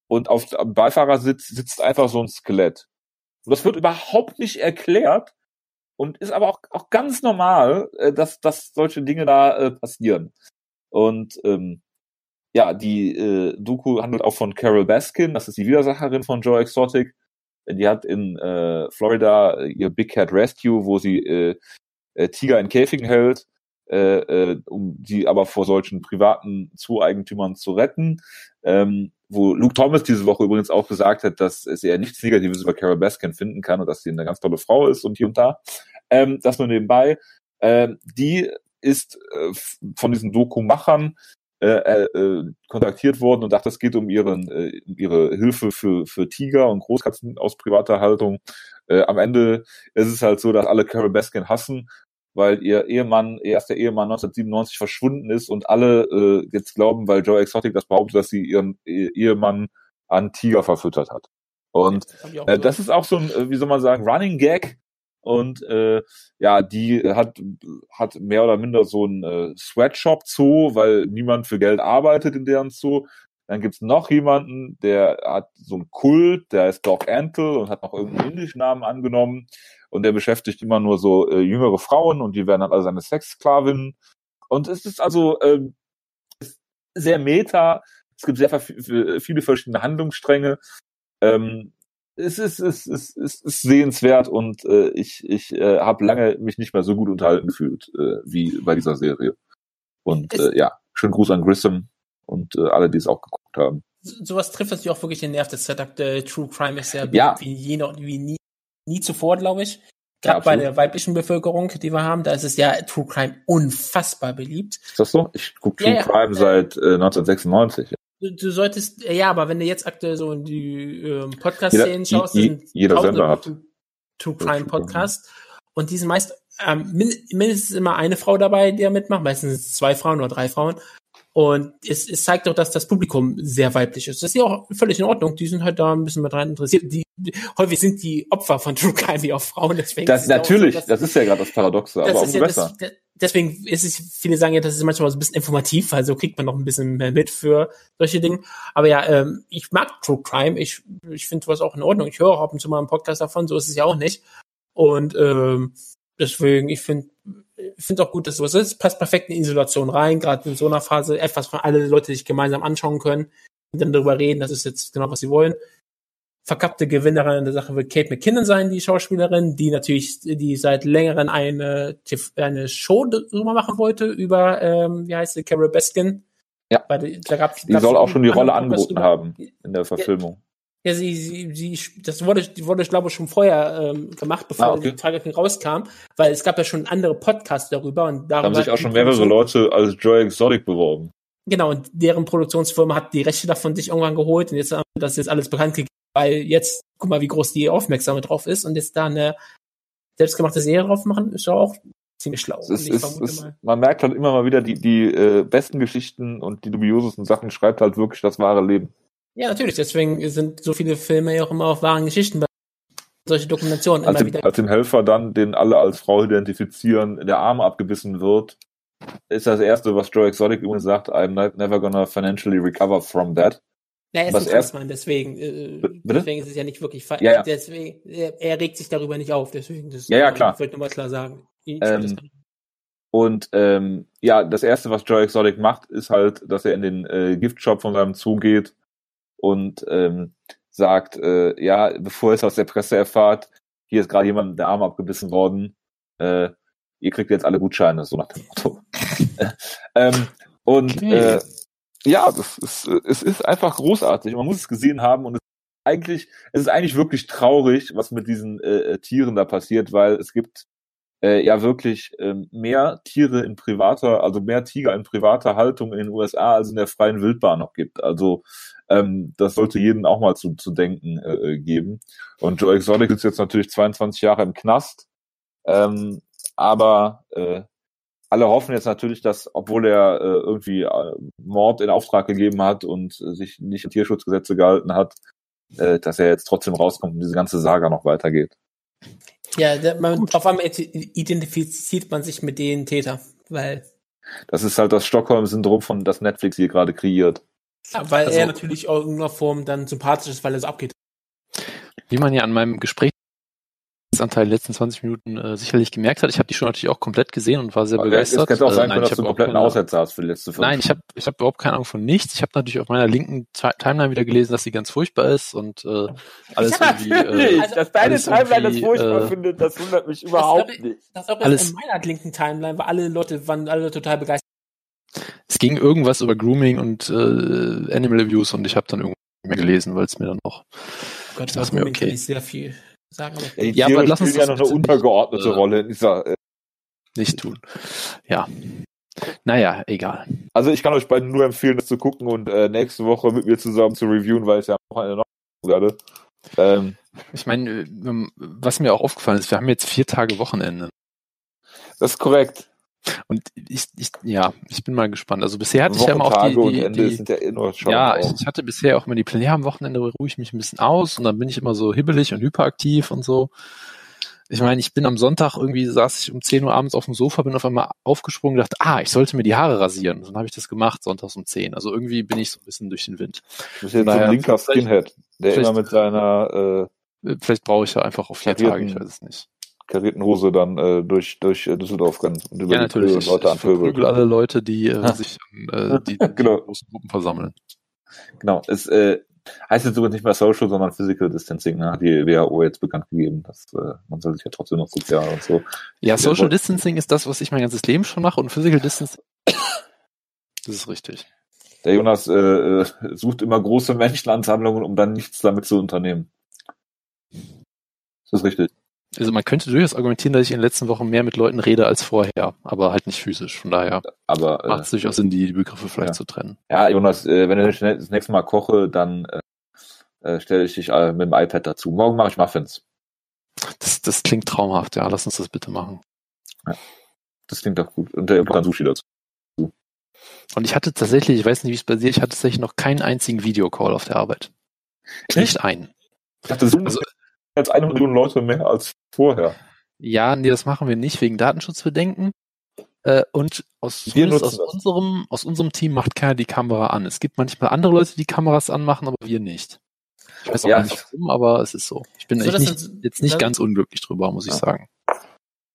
und auf dem Beifahrersitz sitzt einfach so ein Skelett. Und das wird überhaupt nicht erklärt und ist aber auch, auch ganz normal, äh, dass, dass solche Dinge da äh, passieren. Und ähm, ja, die äh, Doku handelt auch von Carol Baskin, das ist die Widersacherin von Joe Exotic die hat in äh, Florida ihr Big Cat Rescue, wo sie äh, äh, Tiger in Käfigen hält, äh, äh, um sie aber vor solchen privaten Zueigentümern zu retten. Ähm, wo Luke Thomas diese Woche übrigens auch gesagt hat, dass es eher nichts Negatives über Carol Baskin finden kann und dass sie eine ganz tolle Frau ist und hier und da. Ähm, das nur nebenbei. Ähm, die ist äh, von diesen Doku-Machern äh, äh, kontaktiert worden und dachte, es geht um ihren äh, ihre Hilfe für für Tiger und Großkatzen aus privater Haltung. Äh, am Ende ist es halt so, dass alle Carol Baskin hassen, weil ihr Ehemann, ihr erster Ehemann 1997 verschwunden ist und alle äh, jetzt glauben, weil Joe Exotic das behauptet, dass sie ihren Ehemann an Tiger verfüttert hat. Und äh, das ist auch so ein, äh, wie soll man sagen, Running Gag und äh, ja, die hat hat mehr oder minder so ein äh, Sweatshop Zoo, weil niemand für Geld arbeitet in deren Zoo. Dann gibt's noch jemanden, der hat so einen Kult, der heißt Doc Antle und hat noch irgendeinen indischen Namen angenommen und der beschäftigt immer nur so äh, jüngere Frauen und die werden dann alle seine Sexsklavinnen. Und es ist also äh, sehr meta. Es gibt sehr viele verschiedene Handlungsstränge. Ähm, es ist, es ist, es ist sehenswert und äh, ich, ich äh, habe lange mich nicht mehr so gut unterhalten gefühlt äh, wie bei dieser Serie. Und äh, ja, schönen Gruß an Grissom und äh, alle, die es auch geguckt haben. Sowas trifft natürlich auch wirklich den Nerv. Das Setup der True Crime ist ja, ja. wie, je noch, wie nie, nie zuvor, glaube ich. Gerade ja, bei der weiblichen Bevölkerung, die wir haben, da ist es ja True Crime unfassbar beliebt. Ist das so? Ich gucke True ja, Crime seit äh, 1996. Du, du solltest, ja, aber wenn du jetzt aktuell so in die ähm, Podcast-Szenen schaust, jeder, jeder Sender hat True Crime Podcast. Und die sind meist ähm, mindestens immer eine Frau dabei, die da mitmacht, meistens zwei Frauen oder drei Frauen. Und es, es zeigt doch, dass das Publikum sehr weiblich ist. Das ist ja auch völlig in Ordnung. Die sind halt da ein bisschen mit rein interessiert. Die, häufig sind die Opfer von True Crime auch Frauen. Deswegen das natürlich, so, dass, das ist ja gerade das Paradoxe, aber umso ja besser. Das, deswegen ist es, viele sagen ja, das ist manchmal so ein bisschen informativ, also kriegt man noch ein bisschen mehr mit für solche Dinge. Aber ja, ähm, ich mag True Crime, ich, ich finde was auch in Ordnung. Ich höre auch ab und zu mal einen Podcast davon, so ist es ja auch nicht. Und ähm, deswegen, ich finde ich finde auch gut, dass sowas ist. Passt perfekt in Isolation rein, gerade in so einer Phase. Etwas, was alle Leute sich gemeinsam anschauen können und dann darüber reden, das ist jetzt genau, was sie wollen verkappte Gewinnerin der Sache wird Kate McKinnon sein, die Schauspielerin, die natürlich, die seit längerem eine, eine Show darüber machen wollte, über, ähm, wie heißt sie, Carol Baskin. Ja. Weil, da gab's, die soll auch schon die Rolle angeboten haben in der Verfilmung. Ja, sie, sie, sie, das wurde, wurde, ich glaube, schon vorher ähm, gemacht, bevor ah, okay. die Tragik rauskam, weil es gab ja schon andere Podcasts darüber und darüber. Da haben sich auch schon mehrere Leute als Joy Exotic beworben. Genau, und deren Produktionsfirma hat die Rechte davon sich irgendwann geholt und jetzt haben das jetzt alles bekannt gegeben weil jetzt, guck mal, wie groß die Aufmerksamkeit drauf ist und jetzt da eine selbstgemachte Serie drauf machen, ist auch ziemlich schlau. Es ist, ist, man merkt halt immer mal wieder, die, die äh, besten Geschichten und die dubiosesten Sachen schreibt halt wirklich das wahre Leben. Ja, natürlich. Deswegen sind so viele Filme ja auch immer auf wahren Geschichten solche Dokumentationen als immer dem, wieder. Als dem Helfer dann, den alle als Frau identifizieren, der Arm abgebissen wird, ist das erste, was Joe Exotic übrigens sagt, I'm never gonna financially recover from that. Ja, er ist ein Transmann, deswegen, äh, deswegen ist es ja nicht wirklich falsch. Ja, ja. Deswegen, er, er, regt sich darüber nicht auf, deswegen, das ja, ja, klar. ich wollte nur mal klar sagen. Ähm, und ähm, ja, das erste, was Joe Exotic macht, ist halt, dass er in den äh, Giftshop von seinem Zoo geht und ähm, sagt, äh, ja, bevor ihr es aus der Presse erfahrt, hier ist gerade jemand der Arm abgebissen worden, äh, ihr kriegt jetzt alle Gutscheine, so nach dem Motto. ähm, und okay. äh, ja, das ist, es ist einfach großartig. Man muss es gesehen haben und es ist eigentlich, es ist eigentlich wirklich traurig, was mit diesen äh, äh, Tieren da passiert, weil es gibt äh, ja wirklich äh, mehr Tiere in privater, also mehr Tiger in privater Haltung in den USA als in der freien Wildbahn noch gibt. Also ähm, das sollte jeden auch mal zu, zu denken äh, äh geben. Und Joe Exotic ist jetzt natürlich 22 Jahre im Knast, ähm, aber äh, alle hoffen jetzt natürlich, dass, obwohl er äh, irgendwie äh, Mord in Auftrag gegeben hat und äh, sich nicht an Tierschutzgesetze gehalten hat, äh, dass er jetzt trotzdem rauskommt und diese ganze Saga noch weitergeht. Ja, man, auf einmal identifiziert man sich mit den Täter, weil. Das ist halt das Stockholm-Syndrom von das Netflix hier gerade kreiert. Ja, weil also, er natürlich in irgendeiner Form dann sympathisch ist, weil er so abgeht. Wie man ja an meinem Gespräch Anteil der letzten 20 Minuten äh, sicherlich gemerkt hat. Ich habe die schon natürlich auch komplett gesehen und war sehr Aber begeistert. Es könnte auch sein, äh, nein, dass du einen kompletten Aussetzer hast für die letzte Folge. Nein, ich habe ich hab überhaupt keine Ahnung von nichts. Ich habe natürlich auf meiner linken Timeline wieder gelesen, dass sie ganz furchtbar ist und äh, alles ja, irgendwie... Äh, also, dass deine Timeline das furchtbar äh, findet, das wundert mich überhaupt das, nicht. Das auch alles in meiner linken Timeline, weil alle Leute waren alle total begeistert. Es ging irgendwas über Grooming und äh, Animal Abuse und ich habe dann irgendwie mehr gelesen, weil es mir dann noch... Gott, das mir okay. sehr viel sagen. Aber ja, ja aber lass uns ja noch eine untergeordnete nicht, äh, Rolle in dieser. Äh, nicht tun. Ja. Naja, egal. Also ich kann euch beiden nur empfehlen, das zu gucken und äh, nächste Woche mit mir zusammen zu reviewen, weil es ja noch eine noch werde. Ähm, ich meine, ähm, was mir auch aufgefallen ist, wir haben jetzt vier Tage Wochenende. Das ist korrekt. Und ich, ich, ja, ich bin mal gespannt. Also bisher hatte ich ja immer auch die, die, die, ja, eh ja ich, ich, hatte bisher auch immer die Pläne, ja, am Wochenende ruhe ich mich ein bisschen aus und dann bin ich immer so hibbelig und hyperaktiv und so. Ich meine, ich bin am Sonntag irgendwie, saß ich um 10 Uhr abends auf dem Sofa, bin auf einmal aufgesprungen und dachte, ah, ich sollte mir die Haare rasieren. Und dann habe ich das gemacht, sonntags um 10. Also irgendwie bin ich so ein bisschen durch den Wind. Du bist jetzt so ein linker Skinhead, der immer mit seiner äh, Vielleicht brauche ich ja einfach auf vier Tage, ich weiß es nicht karierten Hose dann äh, durch, durch äh, Düsseldorf rennt und über ja, natürlich. Die Leute ich, ich alle Leute, die äh, sich äh, die, genau. großen Gruppen versammeln. Genau. Es äh, heißt jetzt sogar nicht mehr Social, sondern Physical Distancing, ne? hat die WHO jetzt bekannt gegeben. Dass, äh, man soll sich ja trotzdem noch sozial und so. Ja, Social Distancing ist das, was ich mein ganzes Leben schon mache und Physical Distancing. das ist richtig. Der Jonas äh, äh, sucht immer große Menschenansammlungen, um dann nichts damit zu unternehmen. Das ist richtig. Also man könnte durchaus argumentieren, dass ich in den letzten Wochen mehr mit Leuten rede als vorher, aber halt nicht physisch. Von daher aber, macht es äh, durchaus Sinn, die, Begriffe vielleicht ja. zu trennen. Ja, Jonas, äh, wenn ich das nächste Mal koche, dann äh, äh stelle ich dich äh, mit dem iPad dazu. Morgen mache ich Muffins. Das, das klingt traumhaft, ja. Lass uns das bitte machen. Ja, das klingt doch gut. Und der dann Sushi dazu. Und ich hatte tatsächlich, ich weiß nicht, wie es bei dir, ich hatte tatsächlich noch keinen einzigen Videocall auf der Arbeit. Nicht einen. Ich dachte, Zoom also, jetzt eine Million Leute mehr als vorher. Ja, nee, das machen wir nicht wegen Datenschutzbedenken. Äh, und aus, aus unserem, aus unserem Team macht keiner die Kamera an. Es gibt manchmal andere Leute, die Kameras anmachen, aber wir nicht. Ich weiß auch ja. nicht warum, aber es ist so. Ich bin so, echt nicht, jetzt nicht ganz unglücklich drüber, muss ich sagen.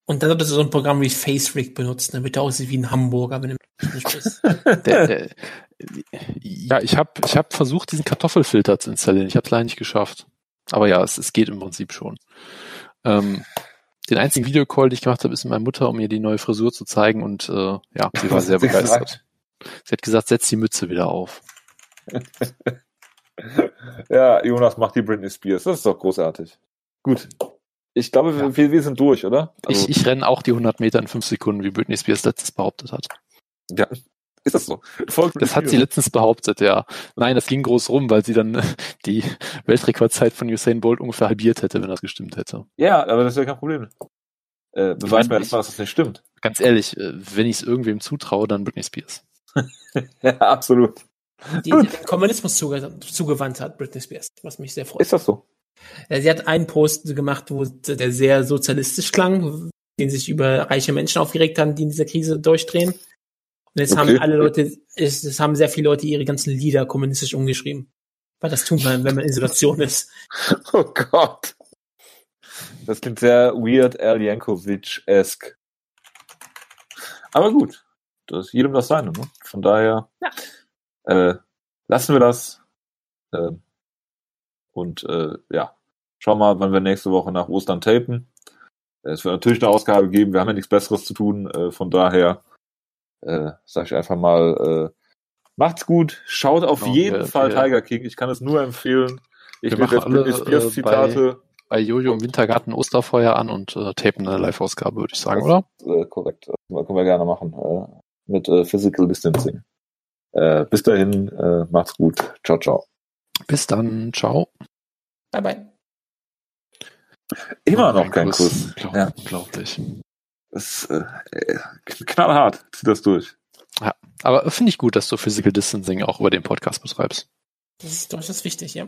Und dann solltest du so ein Programm wie FaceRig benutzen, damit er aussieht wie ein Hamburger, wenn du nicht bist. der, der, ja, ich habe ich hab versucht, diesen Kartoffelfilter zu installieren. Ich habe es leider nicht geschafft. Aber ja, es, es geht im Prinzip schon. Ähm, den einzigen Videocall, den ich gemacht habe, ist mit meiner Mutter, um ihr die neue Frisur zu zeigen und äh, ja, sie war sehr begeistert. Sie hat gesagt, setz die Mütze wieder auf. ja, Jonas macht die Britney Spears. Das ist doch großartig. Gut. Ich glaube, ja. wir, wir sind durch, oder? Also, ich, ich renne auch die 100 Meter in 5 Sekunden, wie Britney Spears letztes behauptet hat. Ja, ist das so? Folgt das hat sie letztens behauptet, ja. Nein, das ging groß rum, weil sie dann die Weltrekordzeit von Usain Bolt ungefähr halbiert hätte, wenn das gestimmt hätte. Ja, aber das ist ja kein Problem. Äh, beweis mir erstmal, dass das nicht stimmt. Ganz ehrlich, äh, wenn ich es irgendwem zutraue, dann Britney Spears. ja, absolut. Die den Kommunismus zuge zugewandt hat, Britney Spears, was mich sehr freut. Ist das so? Sie hat einen Post gemacht, wo der sehr sozialistisch klang, den sich über reiche Menschen aufgeregt haben, die in dieser Krise durchdrehen. Und jetzt okay. haben alle Leute, es, es haben sehr viele Leute ihre ganzen Lieder kommunistisch umgeschrieben. Weil das tut man, wenn man in Isolation ist. Oh Gott. Das klingt sehr weird Al Jankovic-esque. Aber gut. Das ist jedem das seine, ne? Von daher ja. äh, lassen wir das. Äh, und äh, ja, schauen mal, wann wir nächste Woche nach Ostern tapen. Es wird natürlich eine Ausgabe geben, wir haben ja nichts Besseres zu tun, äh, von daher äh, sag ich einfach mal, äh, macht's gut, schaut auf genau, jeden wir, Fall wir, Tiger King, ich kann es nur empfehlen. Ich jetzt alle, Spears äh, Zitate. Bei, bei Jojo im Wintergarten Osterfeuer an und äh, tapen eine Live-Ausgabe, würde ich sagen, oder? Äh, korrekt, das können wir gerne machen. Äh, mit äh, Physical Distancing. Äh, bis dahin, äh, macht's gut. Ciao, ciao. Bis dann, ciao. Bye, bye. Immer noch kein Kuss. Kuss. Glaub, ja. Unglaublich. Das äh, knallhart, zieht das durch. Ja, aber finde ich gut, dass du Physical Distancing auch über den Podcast betreibst. Das ist durchaus wichtig, ja.